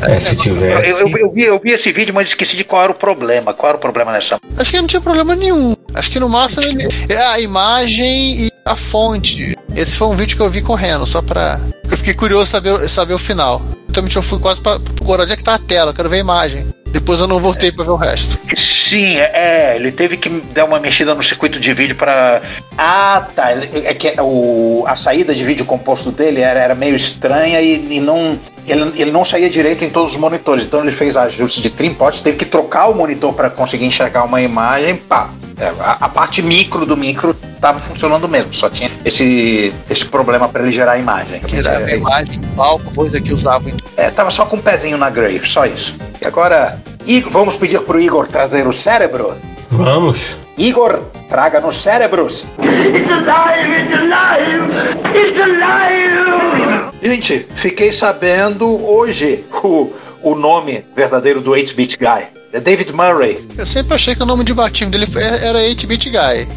É, se tivesse. Eu, eu- eu vi, eu vi esse vídeo, mas esqueci de qual era o problema. Qual era o problema nessa? Acho que não tinha problema nenhum. Acho que no máximo ele, é a imagem e a fonte. Esse foi um vídeo que eu vi correndo, só pra. Eu fiquei curioso saber, saber o final. Também eu fui quase pra procurar onde é que tá a tela, eu quero ver a imagem. Depois eu não voltei pra ver o resto. Sim, é, ele teve que dar uma mexida no circuito de vídeo para. Ah, tá. É que o, a saída de vídeo composto dele era, era meio estranha e, e não. Ele, ele não saía direito em todos os monitores, então ele fez ajustes de trimpote, teve que trocar o monitor para conseguir enxergar uma imagem. Pá, É, a, a parte micro do micro estava funcionando mesmo, só tinha esse, esse problema para ele gerar a imagem. Que era a imagem, palco, coisa que usava em É, tava só com um pezinho na grave, só isso. E agora, Igor, vamos pedir pro Igor trazer o cérebro? Vamos. Igor, traga nos cérebros. Gente, fiquei sabendo hoje o, o nome verdadeiro do 8-bit guy. É David Murray. Eu sempre achei que o nome de batismo dele foi- era 8-Bit Guy.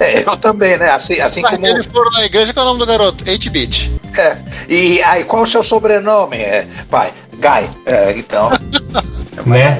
É, eu também, né? Assim, assim Mas como. eles foram na igreja, qual é o nome do garoto? 8-Bit. É. E aí, qual o seu sobrenome, é, pai? Guy. É, então. Né?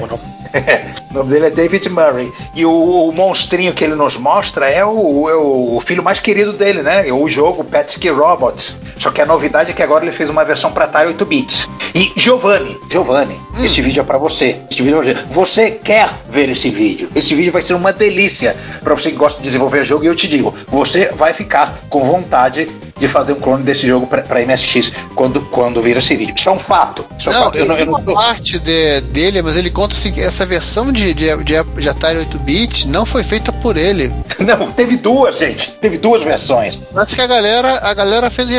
O nome, dele é David Murray. E o, o monstrinho que ele nos mostra é o, é o filho mais querido dele, né? O jogo Petsky Robots. Só que a novidade é que agora ele fez uma versão para Atari 8 bits. E Giovanni, Giovanni, esse vídeo é para você. Esse vídeo é pra você. Você quer ver esse vídeo? Esse vídeo vai ser uma delícia para você que gosta de desenvolver jogo. E eu te digo, você vai ficar com vontade de fazer um clone desse jogo para MSX quando, quando vir esse vídeo. Isso é um fato. Isso é um Não, fato. Eu não, eu não parte de- dele, mas ele conta assim que essa versão de, de, de, Atari 8-bit não foi feita por ele. Não, teve duas, gente. Teve duas versões. Parece que a galera, a galera fez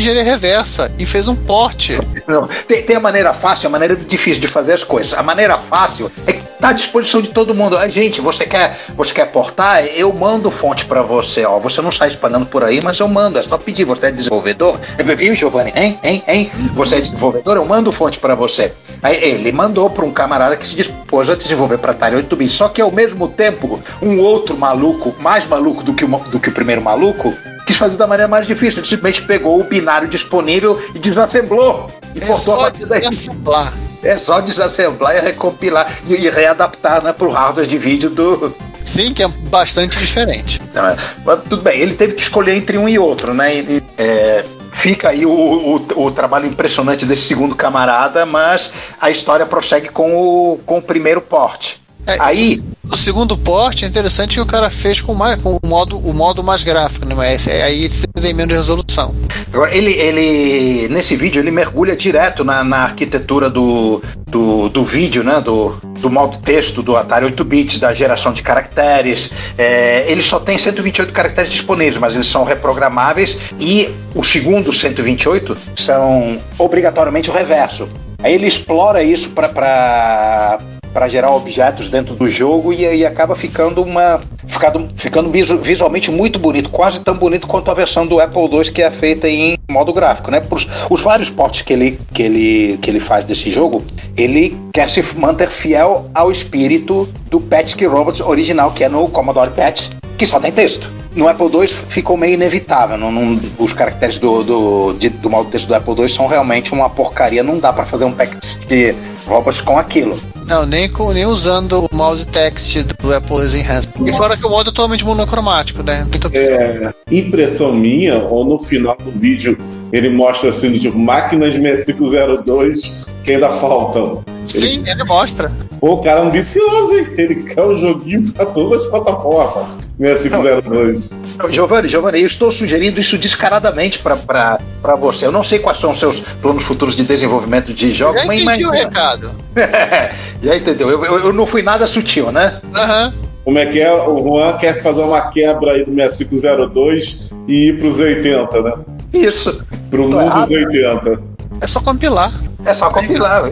engenharia reversa e fez um porte. Não, tem, tem a maneira fácil a maneira difícil de fazer as coisas. A maneira fácil é que tá à disposição de todo mundo. Ah, gente, você quer, você quer portar? Eu mando fonte para você. Ó, você não sai espalhando por aí, mas eu mando. É só pedir. Você é desenvolvedor? Viu, Giovanni? Hein? Hein? Hein? Você é desenvolvedor? Eu mando fonte para você. Aí ele mandou para um camarada que se dispôs a desenvolver para Atari 8 bits. Só que ao mesmo tempo, um outro maluco, mais maluco do que o, do que o primeiro maluco, quis fazer da maneira mais difícil. Ele simplesmente pegou o binário disponível e desassemblou. E É cortou só desassemblar. É só desassemblar e recompilar e, e readaptar né, para o hardware de vídeo do. Sim, que é bastante diferente. Não, é, Mas tudo bem, ele teve que escolher entre um e outro, né? E- e, é, fica aí o, o, o trabalho impressionante desse segundo camarada, mas a história prossegue com o, com o primeiro porte. É, Aí, O segundo porte é interessante que o cara fez com, mais, com o, modo, o modo mais gráfico, né? Mas esse- aí tem menos resolução. Agora, ele, ele, nesse vídeo, ele mergulha direto na, na arquitetura do, do, do vídeo, né? Do, do modo texto do Atari 8 bits, da geração de caracteres. É, ele só tem 128 caracteres disponíveis, mas eles são reprogramáveis e o segundo 128 são obrigatoriamente o reverso. Aí ele explora isso para para gerar objetos dentro do jogo e aí acaba ficando uma ficando, ficando visu- visualmente muito bonito, quase tão bonito quanto a versão do Apple II que é feita em modo gráfico, né? Pros, os vários portes que ele, que, ele, que ele faz desse jogo, ele quer se manter fiel ao espírito do Patrick Roberts original, que é no Commodore PAT, que só tem texto. No Apple II ficou meio inevitável. Não, não- os caracteres do, do, de- do modo texto do Apple II são realmente uma porcaria. Não dá para fazer um Patrick Roberts com aquilo. Não, nem, com, nem usando o mouse text do Apple Enhanced. E fora que o modo é totalmente monocromático, né? Muita. É, impressão minha, ou no final do vídeo ele mostra assim, tipo, máquinas 6502 que ainda faltam. Sim, ele mostra. Pô, o cara é ambicioso, hein? Ele quer um joguinho pra todas as plataformas. 6502. Giovanni, Giovanni, eu estou sugerindo isso descaradamente para você. Eu não sei quais são os seus planos futuros de desenvolvimento de jogos, Já mas entendi o imagina. recado. Já entendeu? Eu, eu- eu não fui nada sutil, né? Aham. Como é que é? O Juan quer fazer uma quebra aí do 6502 e ir pros 80, né? Isso. Pro mundo dos 80. É só compilar. É só compilar.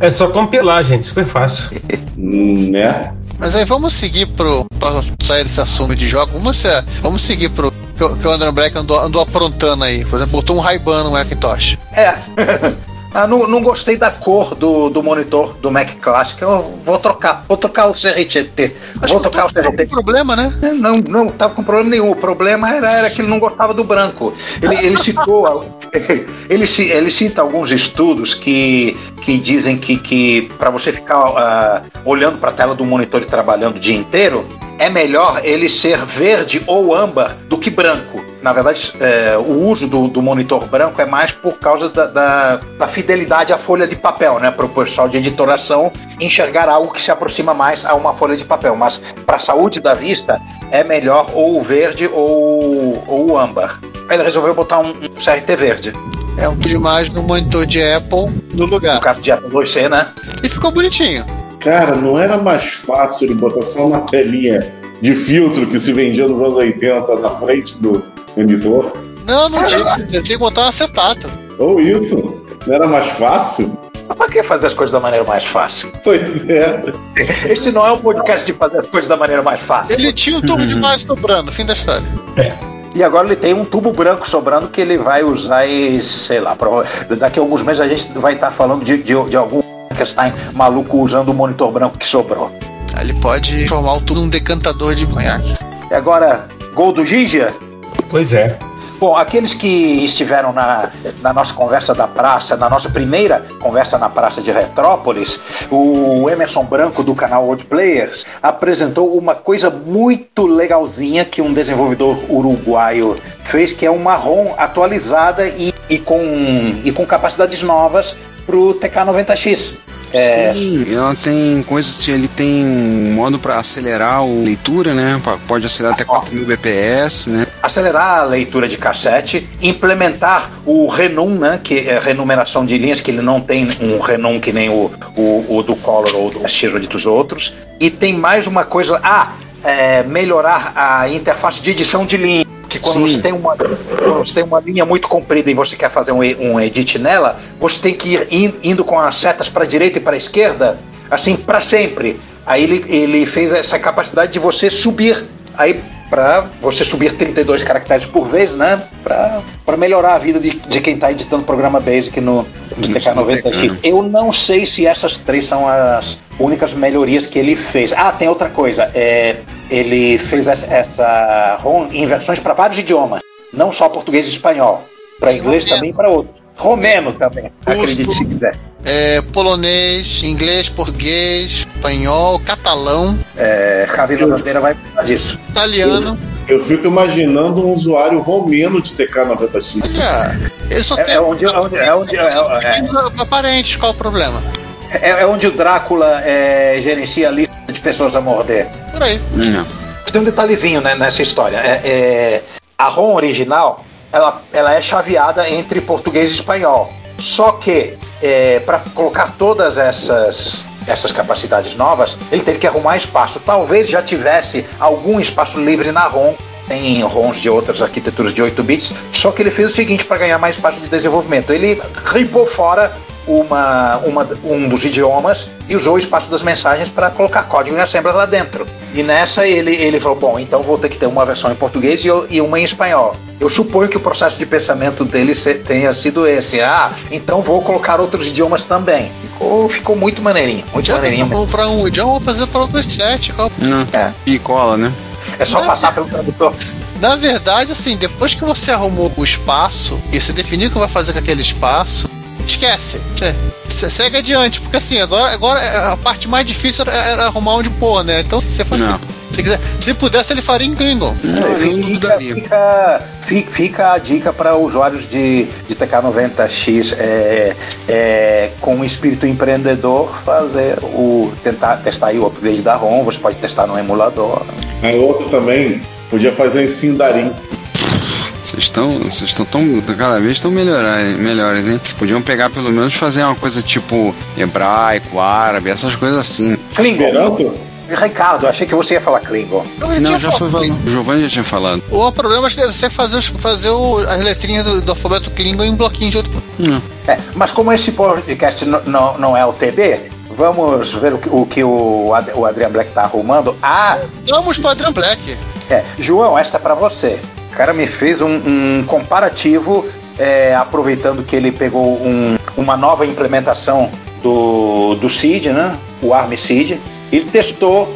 É só compilar, gente, super fácil. Hum, né? Mas aí vamos seguir pro. Pra sair desse assunto de jogo. Vamos, ser- vamos seguir pro. Que, o- que o André Black andou, andou aprontando aí. Por exemplo, botou um Ray-Ban no Macintosh. É. Ah, não, não gostei da cor do, do monitor do Mac Classic. Eu vou trocar. Vou trocar o CRT. Acho Vou trocar o não tem CRT. problema, né? Não, não tava com problema nenhum. O problema era, era que ele não gostava do branco. Ele, ele citou. Ele, ele cita alguns estudos que, que dizem que, que para você ficar ah, olhando para a tela do monitor e trabalhando o dia inteiro, é melhor ele ser verde ou âmbar do que branco. Na verdade, é, o uso do, do monitor branco é mais por causa da, da, da fidelidade à folha de papel, né? Para o pessoal de editoração enxergar algo que se aproxima mais a uma folha de papel. Mas para a saúde da vista, é melhor ou o verde ou, ou o âmbar. Aí Ele resolveu botar um, um CRT verde, É um de imagem no monitor de Apple no no lugar. caso de Apple 2C, né? E ficou bonitinho. Cara, não era mais fácil ele botar só uma telinha de filtro que se vendia nos anos 80 na frente do monitor? Não, não tinha. Eu tinha que botar um acetato. Ou isso? Não era mais fácil? Mas Pra que fazer as coisas da maneira mais fácil? Pois é. Esse não é um podcast de fazer as coisas da maneira mais fácil. Ele tinha um tubo de imagem sobrando, fim da história. E agora ele tem um tubo branco sobrando que ele vai usar e, sei lá, daqui a alguns meses a gente vai estar falando de, de, de algum Frankenstein maluco usando o monitor branco que sobrou. Ele pode formar o tubo num decantador de conhaque. E agora, gol do Gigia? Pois é. Bom, aqueles que estiveram na, na nossa conversa da praça, na nossa primeira conversa na praça de Retrópolis, o Emerson Branco do canal Old Players apresentou uma coisa muito legalzinha que um desenvolvedor uruguaio fez, que é uma ROM atualizada e, e, com, e com capacidades novas para o TK90X. É, Sim, ela tem coisas, ele tem um modo para acelerar a leitura, né? Pode acelerar até 4000 bps, né? acelerar a leitura de cassete, implementar o renum, né, que é renumeração de linhas, que ele não tem um renum que nem o, o, o do Color ou do X ou dos outros. E tem mais uma coisa, ah, é, melhorar a interface de edição de linha. Que quando Sim. você, tem uma, quando você tem uma linha muito comprida e você quer fazer um, um edit nela, você tem que ir in- indo com as setas para direita e para esquerda, assim, para sempre. Aí ele, ele fez essa capacidade de você subir. Aí para você subir 32 caracteres por vez, né? Para melhorar a vida de, de quem está editando programa Basic no, no TK90 aqui. Eu não sei se essas três são as únicas melhorias que ele fez. Ah, tem outra coisa. É, ele fez essa, essa ROM em versões para vários idiomas, não só português e espanhol. Para inglês também e para outros. Romeno também, acredite se quiser. É, polonês, inglês, português, espanhol, catalão, É, Javi Bandeira vai precisar disso. italiano. Eu fico imaginando um usuário romeno de TK90X. Olha, ele só É, tem. é onde, é onde, é onde, é, é- Pra parentes, qual o problema? É, é onde o Drácula é, gerencia a lista de pessoas a morder. Por aí. Não. Tem um detalhezinho né, nessa história. É, é, a ROM original ela, ela é chaveada entre português e espanhol. Só que para colocar todas essas essas capacidades novas, ele teve que arrumar espaço. Talvez já tivesse algum espaço livre na ROM. Tem ROMs de outras arquiteturas de 8 bits, só que ele fez o seguinte para ganhar mais espaço de desenvolvimento. Ele ripou fora uma, uma, um dos idiomas e usou o espaço das mensagens para colocar código em Assembler lá dentro. E nessa ele, ele falou: bom, então vou ter que ter uma versão em português e, eu- e uma em espanhol. Eu suponho que o processo de pensamento dele se- tenha sido esse. Ah, então vou colocar outros idiomas também. Ficou, ficou muito maneirinho, muito Já maneirinho. vamos para um idioma, vou fazer para outros sete. qual- Não. É. Picola, né? É só passar pelo tradutor. Na verdade, assim, depois que você arrumou o espaço e você definiu o que vai fazer com aquele espaço, esquece. Você, segue adiante, porque assim, agora, agora é, a parte mais difícil era, era arrumar onde pôr, né? Então, se você faz. Não. Se quiser, se pudesse, ele faria em Klingon. Não Fica, fica, fi- fica a dica para usuários de, de TK90X é, é, com um espírito empreendedor fazer o tentar testar aí o upgrade da ROM. Você pode testar no emulador. A outra também podia fazer em Sindarin. Vocês estão, vocês estão tão, cada vez estão melhores, hein? Podiam pegar pelo menos fazer uma coisa tipo hebraico, árabe, essas coisas assim. Klingon. Esperanto? Ricardo, achei que você ia falar Klingon. Eu Não, já foi falado. falado. O Giovanni já tinha falado. O problema é que você fazer, os- fazer o- as letrinhas do, do alfabeto Klingon em bloquinho de outro. É, mas como esse podcast n- não, não é o TB, vamos ver o que o, que o, Ad- o Adrian Black tá arrumando. Ah, Vamos para Adrian Black. É, João, esta é para você. O cara me fez um, um comparativo, é, aproveitando que ele pegou um- uma nova implementação do, do SID, né? O ARM SID, e testou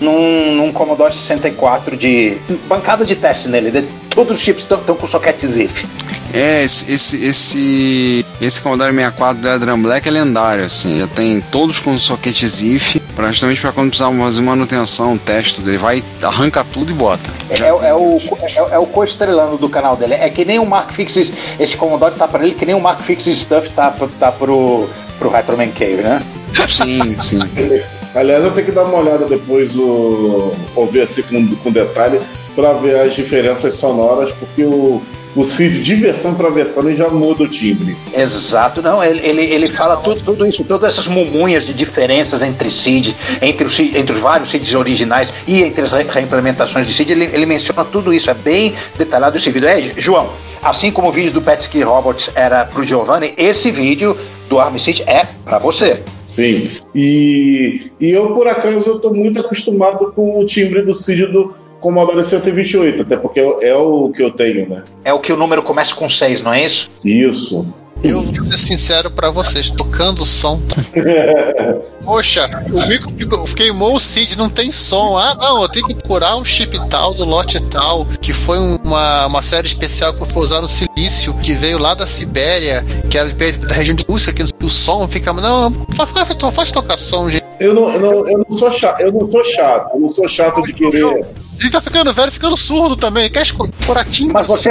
num, num Commodore 64 de bancada de teste nele. de- todos os chips estão com socket ZIF. É, esse, esse, esse, esse Commodore 64 do Adrian Black é lendário, assim. Já tem todos com socket ZIF, pra, justamente para quando precisar fazer manutenção, teste, ele vai, arranca tudo e bota. É, é o, é, é o co-estrelando do canal dele. É que nem o Mark Fixes, esse Commodore tá para ele, que nem o Mark Fixes Stuff tá, pro- tá pro, pro Retro Man Cave, né? Sim, sim. Aliás, eu tenho que dar uma olhada depois, o, ouvir assim com, com detalhe, para ver as diferenças sonoras, porque o, o CID de versão para versão ele já muda o timbre. Exato, não, ele, ele, ele fala tudo, tudo isso, todas essas mumunhas de diferenças entre CID, entre os, CID entre os vários CIDs originais e entre as re- reimplementações de CID, ele, ele menciona tudo isso, é bem detalhado esse vídeo. É, João, assim como o vídeo do Petsky Robots era pro Giovanni, esse vídeo do ARM CID é para você. Sim. E, e eu, por acaso, eu tô muito acostumado com o timbre do CID do Commodore 128, até porque é o que eu tenho, né? É o que o número começa com 6, não é isso? Isso. Eu vou ser sincero pra vocês, tocando o som. Poxa, o micro ficou- queimou o CID, não tem som. Ah, não, eu tenho que procurar um chip tal, do lote tal, que foi um- uma, uma série especial que foi usar no silício, que veio lá da Sibéria, que era da região de Rússia, que o som fica. Não, faz, faz, faz tocar som, gente. Eu não, eu, não, eu não sou chato, eu não sou chato, eu não sou chato de querer. Gente tá ficando velho, ficando surdo também. Quer coratinho? Mas você,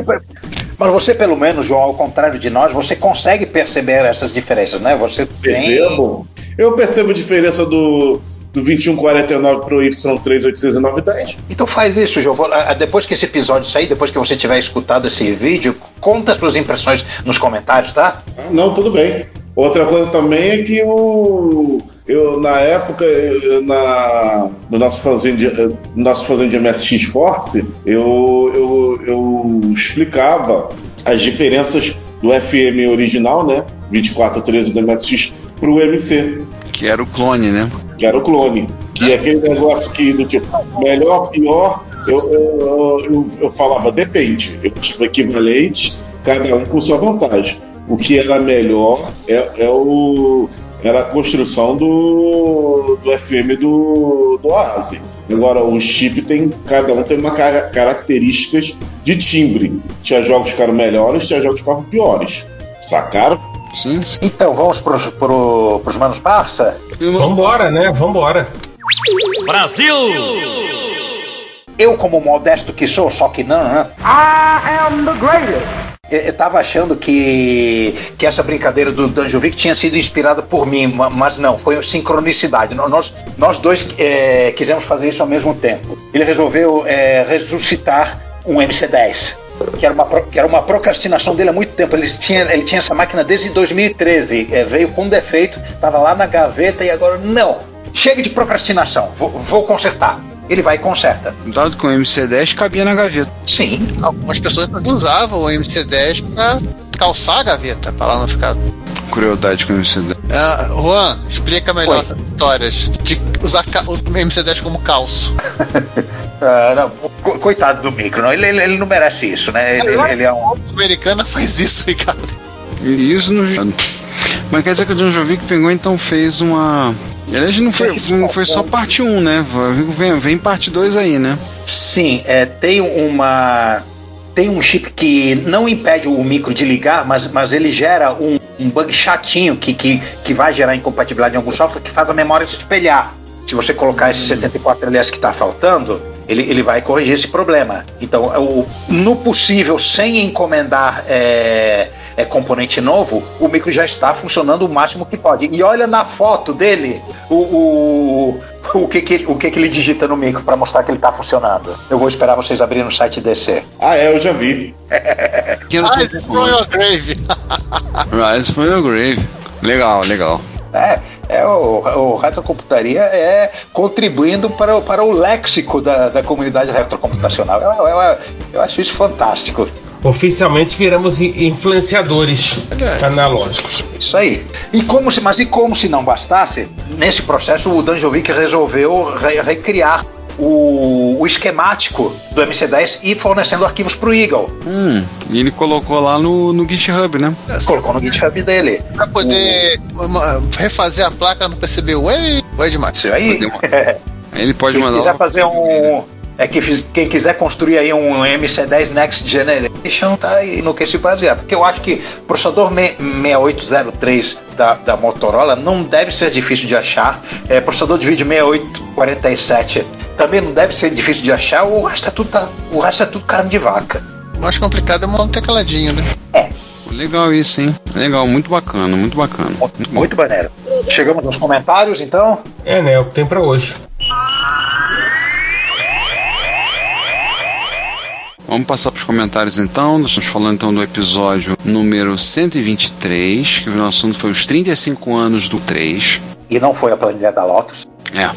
mas você, pelo menos, João, ao contrário de nós, você consegue perceber essas diferenças, né? Você tem- Percebo. Eu percebo a diferença do, do 2149 pro Y38610. Então faz isso, João. Depois que esse episódio sair, depois que você tiver escutado esse vídeo, conta suas impressões nos comentários, tá? Ah, não, tudo bem. Outra coisa também é que o, eu, na época, eu- na, no nosso fãzinho de, no nosso fãzinho de MSX Force, eu, eu, eu explicava as diferenças do FM original, né? 2413 do MSX pro MC, Que era o clone, né? que era o clone. É aquele negócio que do tipo, melhor, pior, eu, eu, eu, eu- eu falava, depende. Eu tipo, equivalente, cada um com sua vantagem. O que era melhor é, é o, era a construção do, do FM do, do Oasis. Agora, o chip tem. Cada um tem uma cara- características de timbre. Tinha jogos que ficaram melhores, tinha jogos que ficavam piores. Sacaram? Sim, sim. Então, vamos pros, pro, pros Manos Parça? Vambora, né? Vambora. Eu, como modesto que sou, só que não, né? I am the greatest! Eu, tava achando que, que essa brincadeira do Danjovic tinha sido inspirada por mim, ma- mas não, foi sincronicidade. Nó- Nós, nós dois é, quisemos fazer isso ao mesmo tempo. Ele resolveu é, ressuscitar um MC10. Que era, uma, que era uma procrastinação dele há muito tempo. Ele tinha, ele tinha essa máquina desde 2013. é, veio com defeito, estava lá na gaveta e agora, não, chega de procrastinação, vou, vou consertar. Ele vai e conserta. Dado que o MC10 cabia na gaveta. Sim, Algumas pessoas usavam o MC10 pra calçar a gaveta, pra ela não ficar crueldade com o MC10. Ah, Juan, explica melhor Oi. as histórias de usar o MC10 como calço. Ah, não, co- coitado do micro, não. Ele, ele, ele não merece isso, né? Ele, ele- ele é um. A americana faz isso, Ricardo. E Isso no. Mas quer dizer que o John Jovic pegou então fez uma. Aliás, não foi, não foi só parte 1, né? Vem, vem parte 2 aí, né? Sim, é, tem uma. Tem um chip que não impede o micro de ligar, mas, mas ele gera um, um bug chatinho que, que, que vai gerar incompatibilidade em algum software que faz a memória se espelhar. Se você colocar esse 74 LS que está faltando, ele, ele vai corrigir esse problema. Então, é o, no possível, sem encomendar é, é, componente novo, o micro já está funcionando o máximo que pode. E olha na foto dele o, o, o, que, que, ele- o que, que ele digita no micro para mostrar que ele está funcionando. Eu vou esperar vocês abrirem no site DC. Ah, é, eu já vi. Rise from your grave. Rise from your grave. Legal, legal. É, é o, o Retrocomputaria é contribuindo para, o- para o léxico da, da comunidade retrocomputacional. Eu, eu, eu acho isso fantástico. Oficialmente viramos influenciadores analógicos. Isso aí. E como se, mas e como se não bastasse, nesse processo o Danjovic resolveu re- recriar o, o esquemático do MC10 e fornecendo arquivos para o Eagle. Hum, e ele colocou lá no, no GitHub, né? Colocou no GitHub dele. Pra poder uma- refazer a placa no PCB Way, Way demais. Isso aí. Ele pode mandar quiser lá- fazer um. É que quem quiser construir aí um MC10 Next Generation, tá aí no que se basear. Porque eu acho que o processador me- 6803 da, da Motorola não deve ser difícil de achar. É, processador de vídeo 6847 também não deve ser difícil de achar. O resto é tudo, tá- o resto é tudo carne de vaca. O mais complicado é montar um tecladinho, né? Legal isso, hein? Legal, muito bacana, muito bacana. Muito, muito maneiro. Chegamos nos comentários, então. É, né? É o que tem pra hoje. Vamos passar para os comentários então. Nós estamos falando então do episódio número 123, que o nosso assunto foi os 35 anos do 3. E não foi a planilha da Lotus. É.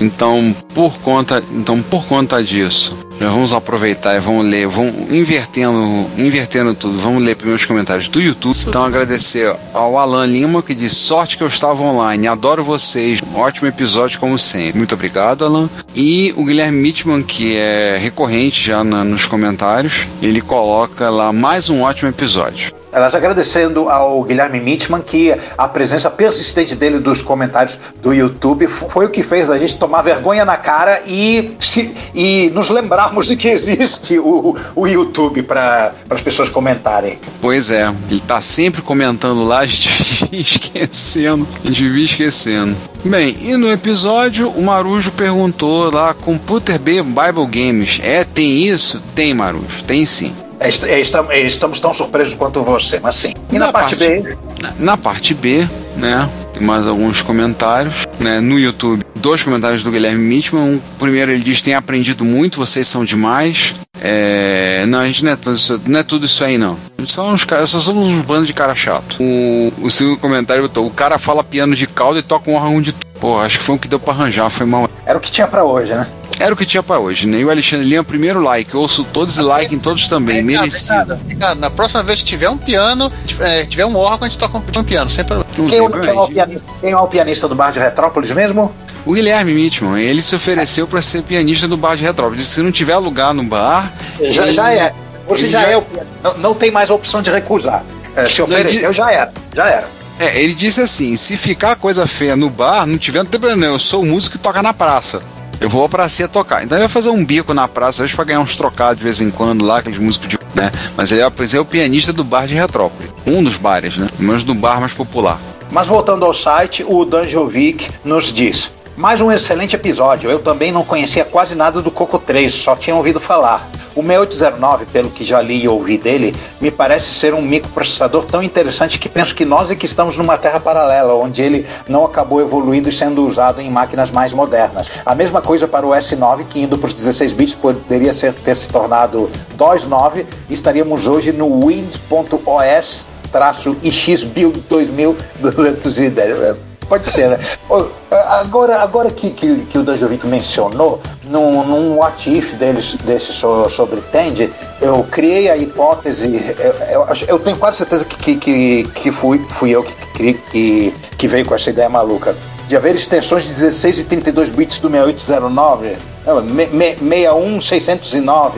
Então, por conta, então por conta disso, já vamos aproveitar e vamos ler, vamos invertendo, invertendo tudo. Vamos ler primeiros comentários do YouTube. Então, agradecer ao Alan Lima que diz sorte que eu estava online. Adoro vocês. Ótimo episódio como sempre. Muito obrigado, Alan. E o Guilherme Mitman, que é recorrente já na- nos comentários, ele coloca lá mais um ótimo episódio. Elas agradecendo ao Guilherme Mitman que a presença persistente dele dos comentários do YouTube foi o que fez a gente tomar vergonha na cara e, se, e nos lembrarmos de que existe o, o YouTube para as pessoas comentarem. Pois é, ele tá sempre comentando lá, a gente esquecendo, a gente esquecendo. Bem, e no episódio o Marujo perguntou lá, Computer B Bible Games, é, tem isso? Tem, Marujo, tem sim. É, é, estam- é, estamos tão surpresos quanto você, mas sim. E na, parte, B, Na, na parte B, né, tem mais alguns comentários, né, no YouTube, dois comentários do Guilherme Mitman, um, primeiro ele diz, tem aprendido muito, vocês são demais, é, não, a gente não é, tudo isso- não é tudo isso aí não, a gente só, uns, caras- só somos uns bandos de cara chato. O, o segundo comentário botou, o cara fala piano de cauda e toca um órgão de... Pô, acho que foi o que deu pra arranjar, foi mal. era o que tinha para hoje, né? Era o que tinha pra hoje, né? E o Alexandre Lima, primeiro like. Eu ouço todos e like em todos também. Ricardo, Merecido. Na próxima vez que tiver um piano, é, tiver um órgão, a gente toca um piano, sem problema. Quem, tem é o- quem é o problema. pianista, quem é o pianista do bar de Retrópolis mesmo? O Guilherme Mitman, ele se ofereceu pra ser pianista do bar de Retrópolis. Se não tiver lugar no bar. Já, ele- já é. Você já, já- é o pianista. Não, não tem mais opção de recusar. É, se ofereceu, já era. Já era. É, ele disse assim: se ficar coisa feia no bar, não tiver, não tem problema, não. Eu sou o músico que toca na praça. Eu vou pra praça tocar. Então ele vai fazer um bico na praça, vezes pra ganhar uns trocados de vez em quando lá, aqueles músicos de. né? Mas ele é, pois é o pianista do bar de Retrópolis. Um dos bares, né? Menos do bar mais popular. Mas voltando ao site, o Danjovic nos diz: Mais um excelente episódio. Eu também não conhecia quase nada do Coco 3, só tinha ouvido falar. O 6809, pelo que já li e ouvi dele, me parece ser um microprocessador tão interessante que penso que nós é que estamos numa terra paralela, onde ele não acabou evoluindo e sendo usado em máquinas mais modernas. A mesma coisa para o S9, que indo para os 16 bits poderia ser, ter se tornado DOS 9, e estaríamos hoje no Windows.os traço ix build 2210 pode ser né agora agora que, que, que o Danjovic mencionou num, num what if deles desse so- sobre Tend eu, criei a hipótese, eu, eu, eu tenho quase certeza que, que, que, fui, fui eu que, que, que, veio com essa ideia maluca. De haver extensões de 16 e 32 bits do 6809, não,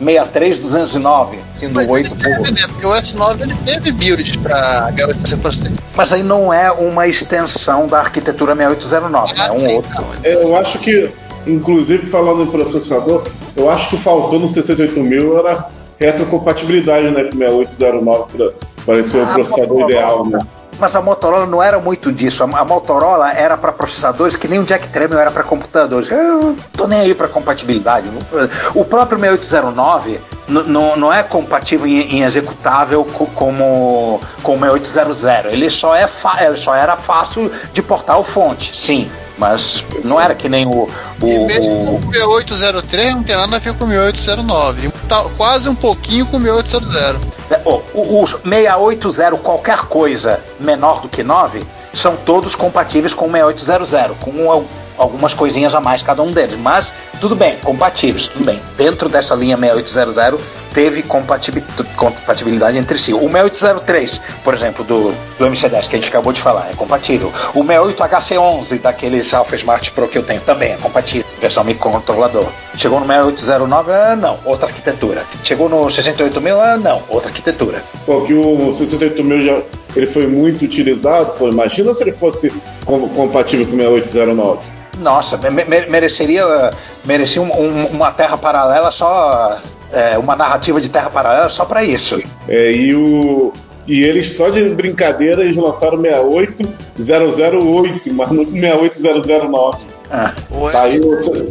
me- me- 61 609, 63 209, sendo Mas 8 ele teve, né? Porque o S9 ele teve build pra H800. Mas aí não é uma extensão da arquitetura 6809, né? é um outro. É, eu acho que, inclusive falando em processador, eu acho que faltou no 68000 era retrocompatibilidade né, com 6809 para parecer o Ah, processador Motorola. ideal. Né? Mas a Motorola não era muito disso. A a Motorola era para processadores que nem o Jack Tramiel era para computadores. Eu não tô nem aí para compatibilidade. O próprio 6809 n- não- é compatível em, executável co- como com o 6800. Ele só, é ele só era fácil de portar o fonte, sim. Mas não era que nem o. o- E mesmo o- o 6803 não tem nada a ver com o 6809. Tá quase um pouquinho com o 6800. É, ó, o- os 680 qualquer coisa menor do que 9 são todos compatíveis com o 6800, com al- algumas coisinhas a mais cada um deles, mas tudo bem, compatíveis, tudo bem. Dentro dessa linha 6800 teve compatibi- compatibilidade entre si. O 6803, por exemplo, do, do MC10 que a gente acabou de falar, é compatível. O 68HC11 daquele Alpha Smart Pro que eu tenho também é compatível, versão microcontrolador. Chegou no 6809, ah, não, outra arquitetura. Chegou no 68000, ah, não, outra arquitetura. Pô, que o 68000 já ele foi muito utilizado, pô, imagina se ele fosse com- compatível com 6809. Nossa, me- me- mereceria, merecia um- um- uma terra paralela só. É, uma narrativa de terra paralela só pra isso. É, e o e eles só de brincadeira eles lançaram 68008, mas não 68009. O Tá aí outro-.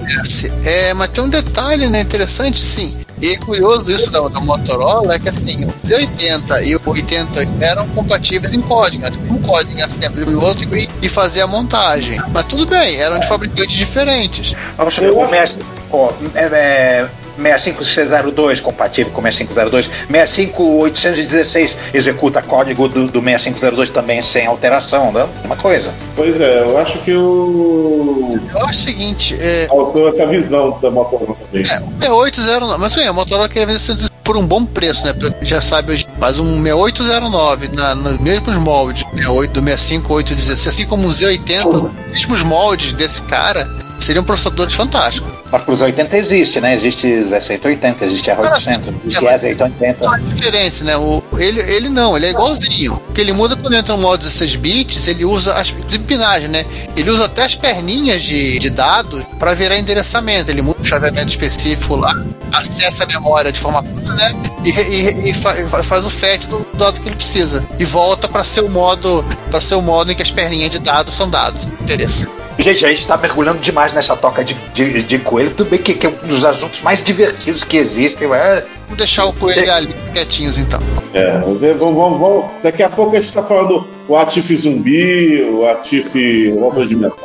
É, mas tem um detalhe né, interessante, sim. E é curioso isso da, da Motorola é que assim, o Z80 e o 80 eram compatíveis em código, assim, um código assembly e o outro e, e fazer a montagem. Mas tudo bem, eram de fabricantes diferentes. Vamos ver, o 65, ó, é, é, 65602 compatível com 6502. 65816 executa código do, do 6502 também sem alteração, né? Uma coisa. Pois é, eu acho que o Eu acho o seguinte, é, faltou essa visão da Motorola também. é 6809, mas assim, a Motorola queria vender por um bom preço, né? Já sabe hoje. Mas um 6809 na, nos mesmos moldes, 68 do 65816, assim como um Z80, nos mesmos moldes desse cara, seriam processadores fantásticos. Mas para os 80 existe, né? Existe Z180, existe R800, existe mas- E880. Só diferentes, né? O, ele, ele não, ele é igualzinho. O que ele muda quando entra no modo 16 bits, ele usa as desempinagem, né? Ele usa até as perninhas de, de dados para virar endereçamento. Ele muda um chaveamento específico lá, acessa a memória de forma pura, né? E, e- e fa- e faz o fetch do dado que ele precisa. E volta para ser o modo para ser o modo em que as perninhas de dados são dados. Interessante. Gente, a gente tá mergulhando demais nessa toca de, de, de coelho. Tudo bem que, que é um dos assuntos mais divertidos que existem. É, Vamos deixar o coelho ali quietinhos então. É, vamos, vamos, vamos, daqui a pouco a gente está falando o Atif zumbi, o Atif roupa de metal.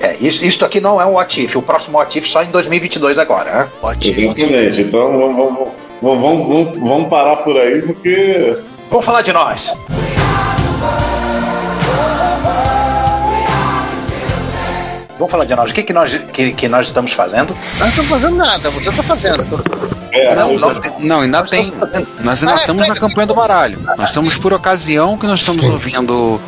é, isso, isto aqui não é um Atif. O próximo Atif só em 2022 agora. Né? Exatamente. Então vamos, vamos, vamos, vamos, vamos- vamos parar por aí porque Vamos falar de nós. Vamos falar de nós. O que, que, nós, que, que nós estamos fazendo? Nós não estamos fazendo nada, você está fazendo. é, Não, pois não, é. não, ainda tem. Nós ainda Ah, estamos na pega- campanha do baralho. Nós estamos por ocasião que nós estamos ouvindo.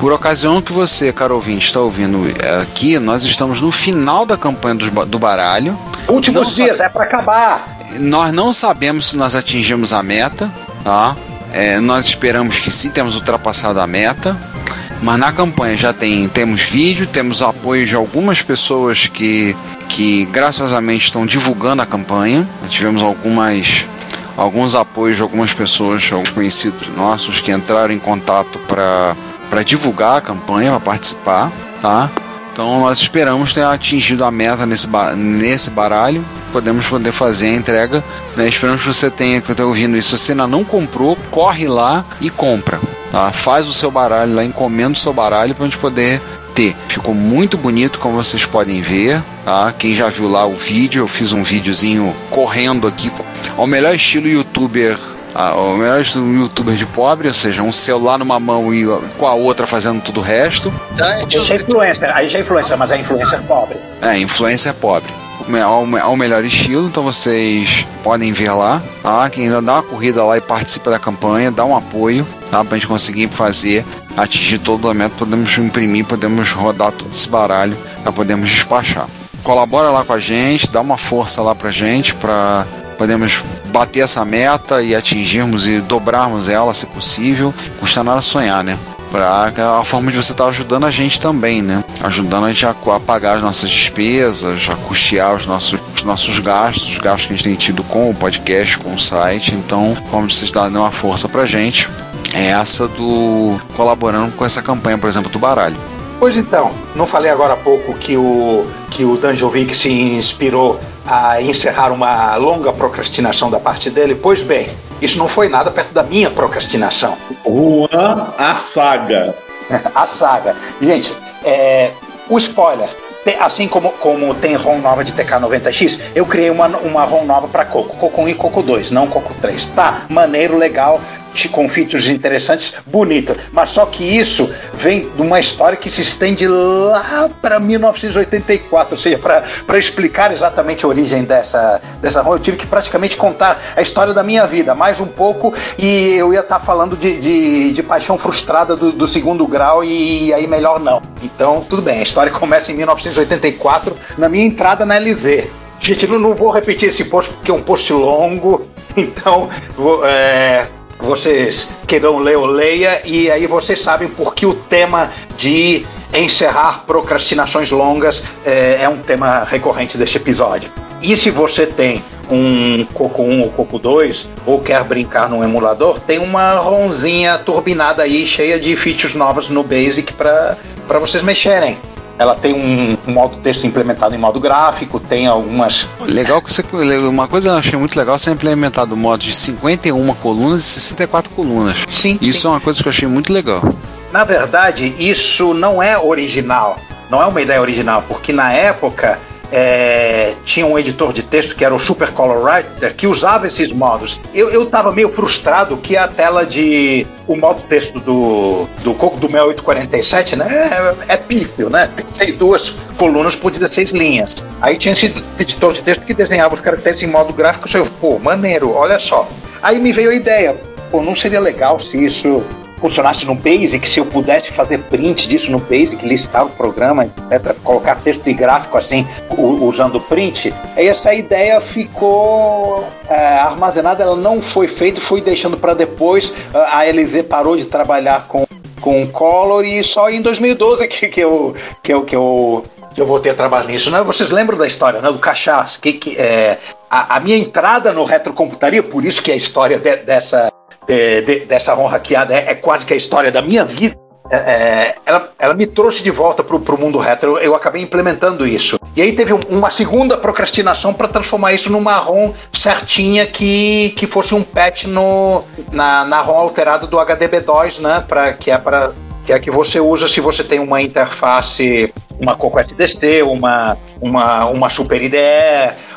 Por ocasião que você, caro ouvinte, está ouvindo é, aqui, nós estamos no final da campanha do, do baralho. Últimos Não dias, é para acabar. Nós não sabemos se nós atingimos a meta, tá? É, nós esperamos que sim, temos ultrapassado a meta. Mas na campanha já tem, temos vídeo, temos apoio de algumas pessoas que, que graciosamente estão divulgando a campanha. Tivemos algumas alguns apoios de algumas pessoas, alguns conhecidos nossos que entraram em contato para divulgar a campanha, para participar, tá? Então nós esperamos ter atingido a meta nesse, nesse baralho. Podemos poder fazer a entrega. Né? Esperamos que você tenha que estar ouvindo isso. Se você ainda não comprou, corre lá e compra. Tá? Faz o seu baralho lá, encomenda o seu baralho para a gente poder ter. Ficou muito bonito, como vocês podem ver. Tá? Quem já viu lá o vídeo, eu fiz um videozinho correndo aqui ao melhor estilo youtuber ah, o melhor youtuber de pobre, ou seja, um celular numa mão e com a outra fazendo tudo o resto. Tá? A gente é influencer, a gente é influencer, mas é influencer pobre. É, influência pobre. ao, ao melhor estilo, então vocês podem ver lá, tá? Quem ainda dá uma corrida lá e participa da campanha, dá um apoio, tá? Pra gente conseguir fazer, atingir todo o meta, podemos imprimir, podemos rodar todo esse baralho para podermos despachar. Colabora lá com a gente, dá uma força lá pra gente, para podemos bater essa meta e atingirmos e dobrarmos ela, se possível. Custa nada sonhar, né? Pra a forma de você estar tá ajudando a gente também, né? Ajudando a gente a, a, pagar as nossas despesas, a custear os nossos, os nossos gastos, os gastos que a gente tem tido com o podcast, com o site. Então, como vocês darem uma força pra gente, é essa do colaborando com essa campanha, por exemplo, do baralho. Pois então, não falei agora há pouco que o, que o Danjovic se inspirou a encerrar uma longa procrastinação da parte dele? Pois bem, isso não foi nada perto da minha procrastinação. Juan, a saga. a saga. Gente, é, o spoiler. Assim como, como tem ROM nova de TK90X, eu criei uma, uma ROM nova para Coco. Coco 1 e Coco 2, não Coco 3. Tá, maneiro, legal com interessantes, bonita. Mas só que isso vem de uma história que se estende lá para 1984, ou seja, para explicar exatamente a origem dessa, dessa ROM, eu tive que praticamente contar a história da minha vida, mais um pouco, e eu ia estar tá falando de, de, de, paixão frustrada do, do segundo grau, e, e, aí melhor não. Então, tudo bem, a história começa em 1984, na minha entrada na LZ. Gente, não, não vou repetir esse post porque é um post longo, então vou, é, vocês queiram ler ou leia, e aí vocês sabem por que o tema de encerrar procrastinações longas é, é um tema recorrente deste episódio. E se você tem um Coco 1 ou Coco 2, ou quer brincar num emulador, tem uma ronzinha turbinada aí, cheia de features novas no Basic para vocês mexerem. Ela tem um, um modo texto implementado em modo gráfico, tem algumas. Legal que você. Uma coisa que eu achei muito legal você implementado o modo de 51 colunas e 64 colunas. Sim. Isso sim. é uma coisa que eu achei muito legal. Na verdade, isso não é original. Não é uma ideia original, porque na época é, tinha um editor de texto que era o Super Color Writer que usava esses modos. Eu, eu tava meio frustrado que a tela de. O modo texto do, do Coco do 6847, né? É, é pífio, né? Tem duas colunas por 16 linhas. Aí tinha esse editor de texto que desenhava os caracteres em modo gráfico. Eu, pô, maneiro, olha só. Aí me veio a ideia, pô, não seria legal se isso funcionasse no Basic, se eu pudesse fazer print disso no Basic, listar o programa, etc., colocar texto e gráfico assim, usando print, essa ideia ficou é, armazenada, ela não foi feita, fui deixando para depois. A LZ parou de trabalhar com, com Color e só em 2012 que, que, eu, que, eu, que eu eu voltei a trabalhar nisso, né? Vocês lembram da história, né? Do cachaço, que, que é, a, a, minha entrada no retrocomputaria, por isso que a história de, dessa de, de, dessa honra hackeada é, é, quase que a história da minha vida. É, é ela, ela me trouxe de volta para o mundo retro, eu, eu, acabei implementando isso. E aí teve um, uma segunda procrastinação para transformar isso numa ROM certinha que, que fosse um patch no, na, na ROM alterada do HDB2, né? Pra, que é para que é a que você usa se você tem uma interface, uma Coco SDC, uma, uma, uma Super IDE,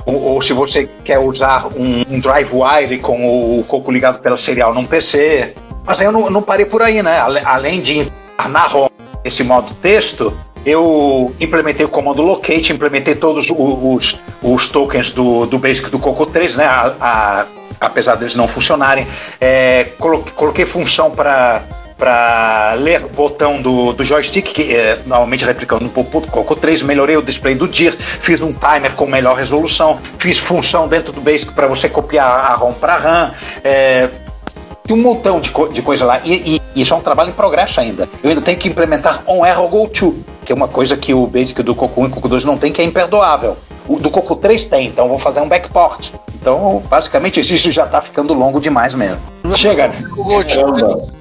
ou, ou se você quer usar um, um DriveWire com o Coco ligado pela serial num PC. Mas aí eu não, não parei por aí, né? Além de na ROM esse modo texto, eu implementei o comando locate, implementei todos os, os tokens do, do Basic do Coco 3, né? A, a, apesar deles não funcionarem. É, coloquei função para para ler botão do, do joystick, que é normalmente replicando no Coco 3, melhorei o display do DIR, fiz um timer com melhor resolução, fiz função dentro do Basic para você copiar a ROM para RAM. É, tem um montão de, co de coisa lá. E, e, isso é um trabalho em progresso ainda. Eu ainda tenho que implementar on error go to, que é uma coisa que o Basic do Coco 1 e Coco 2 não tem, que é imperdoável. O do Coco 3 tem, então vou fazer um backport. Então, basicamente, isso já tá ficando longo demais mesmo. Não Chega. O Gold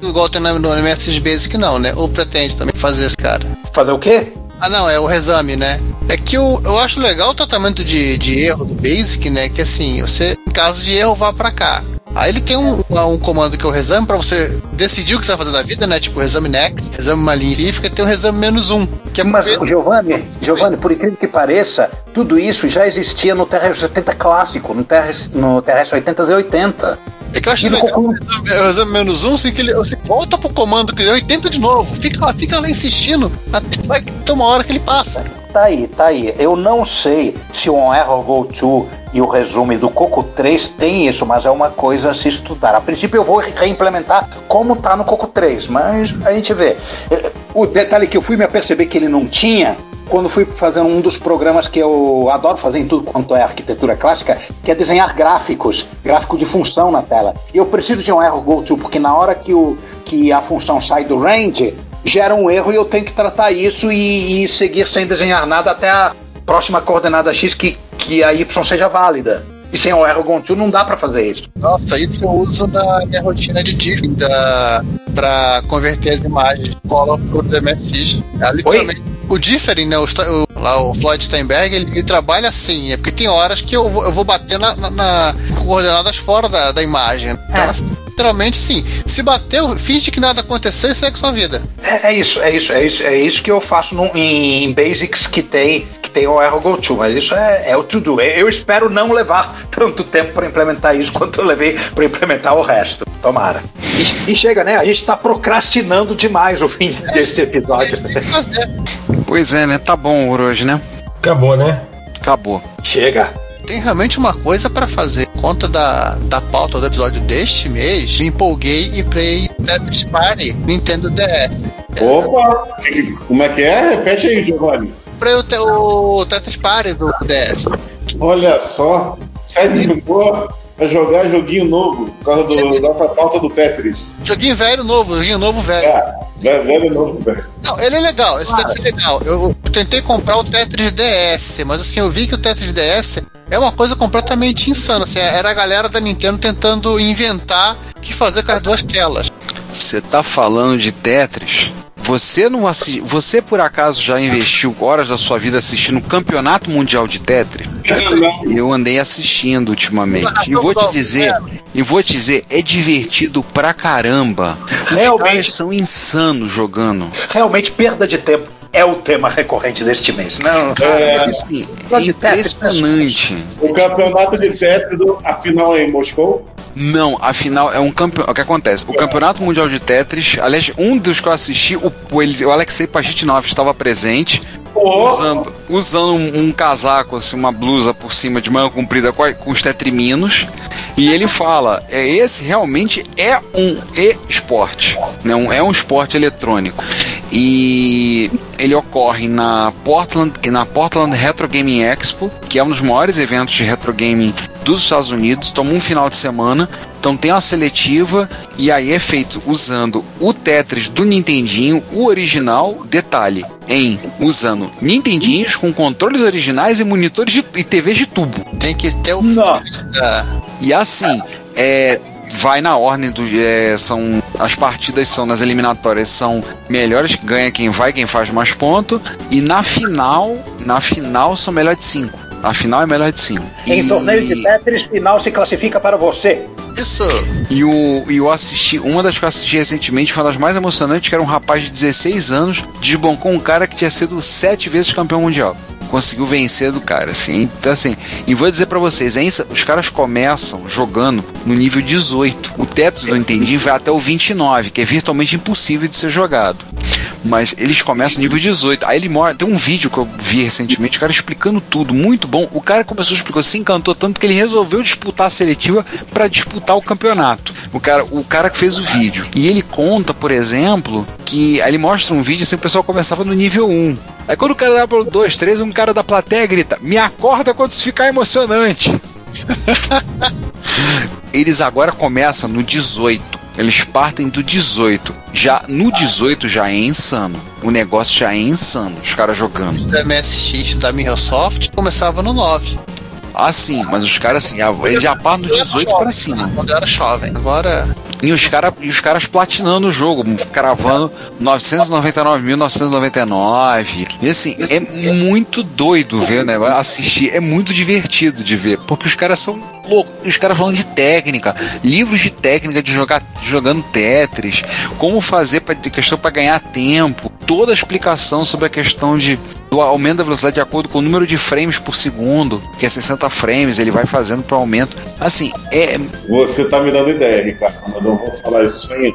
igual tem no MSX Basic, não, né? Ou pretende também fazer esse cara. Fazer o quê? Ah, não, é o resame, né? É que eu, eu acho legal o tratamento de, de erro do Basic, né? Que assim, você, em caso de erro, vá para cá. Aí ele tem um, um comando que é o resame para você decidir o que você vai fazer da vida, né? Tipo, resame next, resame uma linha específica, tem o resame menos um. Que é Mas. Giovanni, Giovanni, por incrível que pareça, tudo isso já existia no TRS-80 clássico, no TRS, no TRS-80 Z80. É que eu acho que legal o exame menos um, assim, que ele, você volta pro comando que ele é 80 de novo. Fica lá, fica lá insistindo. Até vai ter uma hora que ele passa. Tá aí, tá aí. Eu não sei se o Error Go To e o resumo do Coco 3 tem isso, mas é uma coisa a se estudar. A princípio eu vou reimplementar como tá no Coco 3, mas a gente vê. Eh, O detalhe que eu fui me aperceber que ele não tinha quando fui fazendo um dos programas que eu adoro fazer em tudo quanto é arquitetura clássica, que é desenhar gráficos, gráfico de função na tela. E eu preciso de um erro go to, porque na hora que, o, que a função sai do range, gera um erro e eu tenho que tratar isso e, e seguir sem desenhar nada até a próxima coordenada X que, que a Y seja válida. E sem o erro go to não dá para fazer isso. Nossa, isso eu uso na minha rotina de diff da, pra converter as imagens de cola pro DMSX. É, literalmente, o differing, né, o, o- lá o Floyd Steinberg, ele, ele trabalha assim, é porque tem horas que eu vou, eu vou bater na, na- na coordenadas fora da, da imagem. Então, É. assim, literalmente, sim, se bateu, finge que nada aconteceu e segue sua vida. É, é isso, é isso, é isso, é isso que eu faço no- em, em Basics que tem que tem o erro go to, mas isso é, é o to do. Eu espero não levar tanto tempo para implementar isso quanto eu levei para implementar o resto. Tomara. E, e chega, né? A gente tá procrastinando demais o fim desse episódio. Tem que fazer. Pois é, né? Tá bom hoje, né? Acabou, né? Acabou. Chega. Tem realmente uma coisa pra fazer. Conta da, da pauta do episódio deste mês, me empolguei e play Tetris Party Nintendo DS. Opa! Como é que é? Repete aí, Giovanni. Comprei o, te- o Tetris Party do DS. Olha só, se animou a jogar joguinho novo por causa do, dessa pauta do Tetris. Joguinho velho novo, joguinho novo velho. É, velho, velho novo, velho. Não, ele é legal, esse Tetris é legal. Eu tentei comprar o Tetris DS, mas assim, eu vi que o Tetris DS é uma coisa completamente insana. Assim, era a galera da Nintendo tentando inventar o que fazer com as duas telas. Você tá falando de Tetris? Você não assi... Você por acaso já investiu horas da sua vida assistindo o Campeonato Mundial de Tetris? Eu andei assistindo ultimamente. E vou te dizer, e vou te dizer, é divertido pra caramba. Os Realmente. caras são insanos jogando. Realmente, perda de tempo é o tema recorrente deste mês. Não, É, Assim, é Tetris, impressionante. o campeonato de Tetris, a final é em Moscou. Não, afinal é um campeonato. O que acontece? O Campeonato Mundial de Tetris, aliás, um dos que eu assisti, o, o, Alexei Pajitnov estava presente, usando, usando um, um casaco, assim, uma blusa por cima de manga comprida com, a- com os tetriminos. E ele fala: é, esse realmente é um esporte, né? um, é um esporte eletrônico. E ele ocorre na Portland, na Portland Retro Gaming Expo, que é um dos maiores eventos de retro gaming dos Estados Unidos. Toma um final de semana. Então tem uma seletiva e aí é feito usando o Tetris do Nintendinho, o original, detalhe, em usando Nintendinhos com controles originais e monitores de, e TVs de tubo. Tem que ter o Nossa. da- E assim, é, vai na ordem do. é, são As partidas são nas eliminatórias são melhores, ganha quem vai, quem faz mais ponto. E na final, na final são melhor de 5. A final é melhor de 5. Em torneio de Tetris, final se classifica para você. Isso. E o, e eu assisti, uma das que eu assisti recentemente foi uma das mais emocionantes, que era um rapaz de 16 anos, desbancou um cara que tinha sido sete vezes campeão mundial. Conseguiu vencer do cara, assim. Então, assim, e vou dizer pra vocês, é isso, os caras começam jogando no nível 18. O Tetris do Nintendinho vai até o 29, que é virtualmente impossível de ser jogado. Mas eles começam no nível 18. Aí ele mora. Tem um vídeo que eu vi recentemente, o cara explicando tudo, muito bom. O cara começou a explicar, se encantou tanto que ele resolveu disputar a seletiva para disputar o campeonato. O cara, o cara que fez o vídeo. E ele conta, por exemplo, que. Aí ele mostra um vídeo assim, o pessoal começava no nível 1. Aí quando o cara dá pro 2, 3, um cara da plateia grita: Me acorda quando isso ficar emocionante. Eles agora começam no 18. Eles partem do 18. Já no 18 já é insano. O negócio já é insano. Os caras jogando. Da MSX da Microsoft começava no 9. Ah, sim, mas os caras assim, ah, eles já partem do 18 pra cima. Quando eu era jovem. Agora. E os, cara, e os caras platinando o jogo, cravando 999.999. E assim, é muito doido ver o negócio, assistir. É muito divertido de ver, porque os caras são loucos. Os caras falando de técnica, livros de técnica de jogar jogando Tetris, como fazer pra, questão para ganhar tempo, toda a explicação sobre a questão de do aumento da velocidade de acordo com o número de frames por segundo, que é 60 frames, ele vai fazendo para aumento. Assim, é. Você tá me dando ideia, Ricardo, mas eu vou falar isso sem.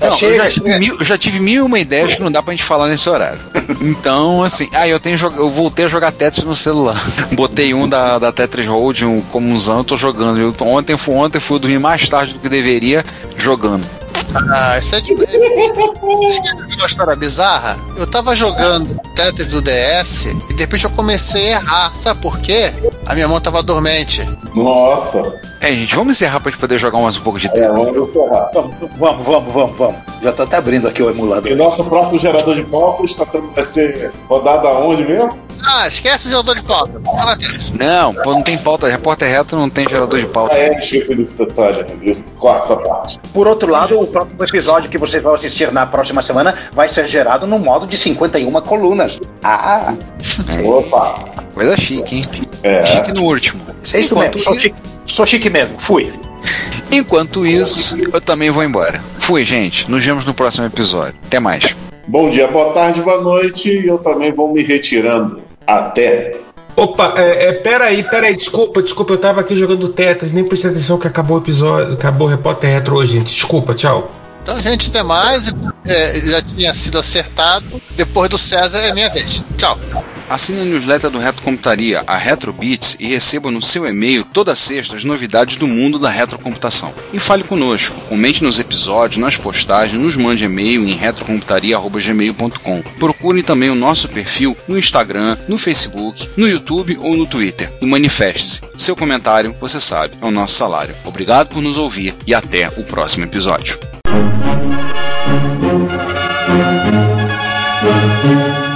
Não, eu, já tive mil, já tive mil e uma ideias que não dá pra gente falar nesse horário. Então, assim, ah, eu tenho eu voltei a jogar Tetris no celular. Botei um da, da Tetris Hold, um comunzão, eu tô jogando. Eu, ontem, fui, ontem fui dormir mais tarde do que deveria jogando. Ah, isso é de. uma história bizarra. Eu tava jogando Tetris do DS e de repente eu comecei a errar. Sabe por quê? A minha mão tava dormente. Nossa. É, gente, vamos encerrar pra gente poder jogar mais um pouco de É, Tetris. vamos encerrar. Vamos, vamos, vamos, vamos. Já tô até abrindo aqui o emulador. E nosso próximo gerador de pauta está sendo, vai ser rodado aonde mesmo? Ah, esquece o jogador de pauta. Não, pô, não tem pauta. Repórter reto não tem gerador de pauta. Ah, é, esqueci desse detalhe. né? Corta essa parte. Por outro lado, o próximo episódio que vocês vão assistir na próxima semana vai ser gerado no modo de 51 colunas. Ah, Opa. Coisa chique, hein? É. Chique no último. é isso Enquanto mesmo. Sou chique, sou chique mesmo. Fui. Enquanto isso, eu também vou embora. Fui, gente. Nos vemos no próximo episódio. Até mais. Bom dia, boa tarde, boa noite. E eu também vou me retirando. Até. Opa, é, é, peraí, peraí, desculpa, desculpa, eu tava aqui jogando Tetris, nem prestei atenção que acabou o episódio, acabou o Repórter Retro hoje, gente. Desculpa, tchau. Então, gente, até mais. É, já tinha sido acertado. Depois do César é minha vez. Tchau. Assine a newsletter do Retrocomputaria, a Retrobits, e receba no seu e-mail toda sexta as novidades do mundo da retrocomputação. E fale conosco, comente nos episódios, nas postagens, nos mande e-mail em retrocomputaria.gmail.com. Procure também o nosso perfil no Instagram, no Facebook, no YouTube ou no Twitter e manifeste-se. Seu comentário, você sabe, é o nosso salário. Obrigado por nos ouvir e até o próximo episódio. Thank you.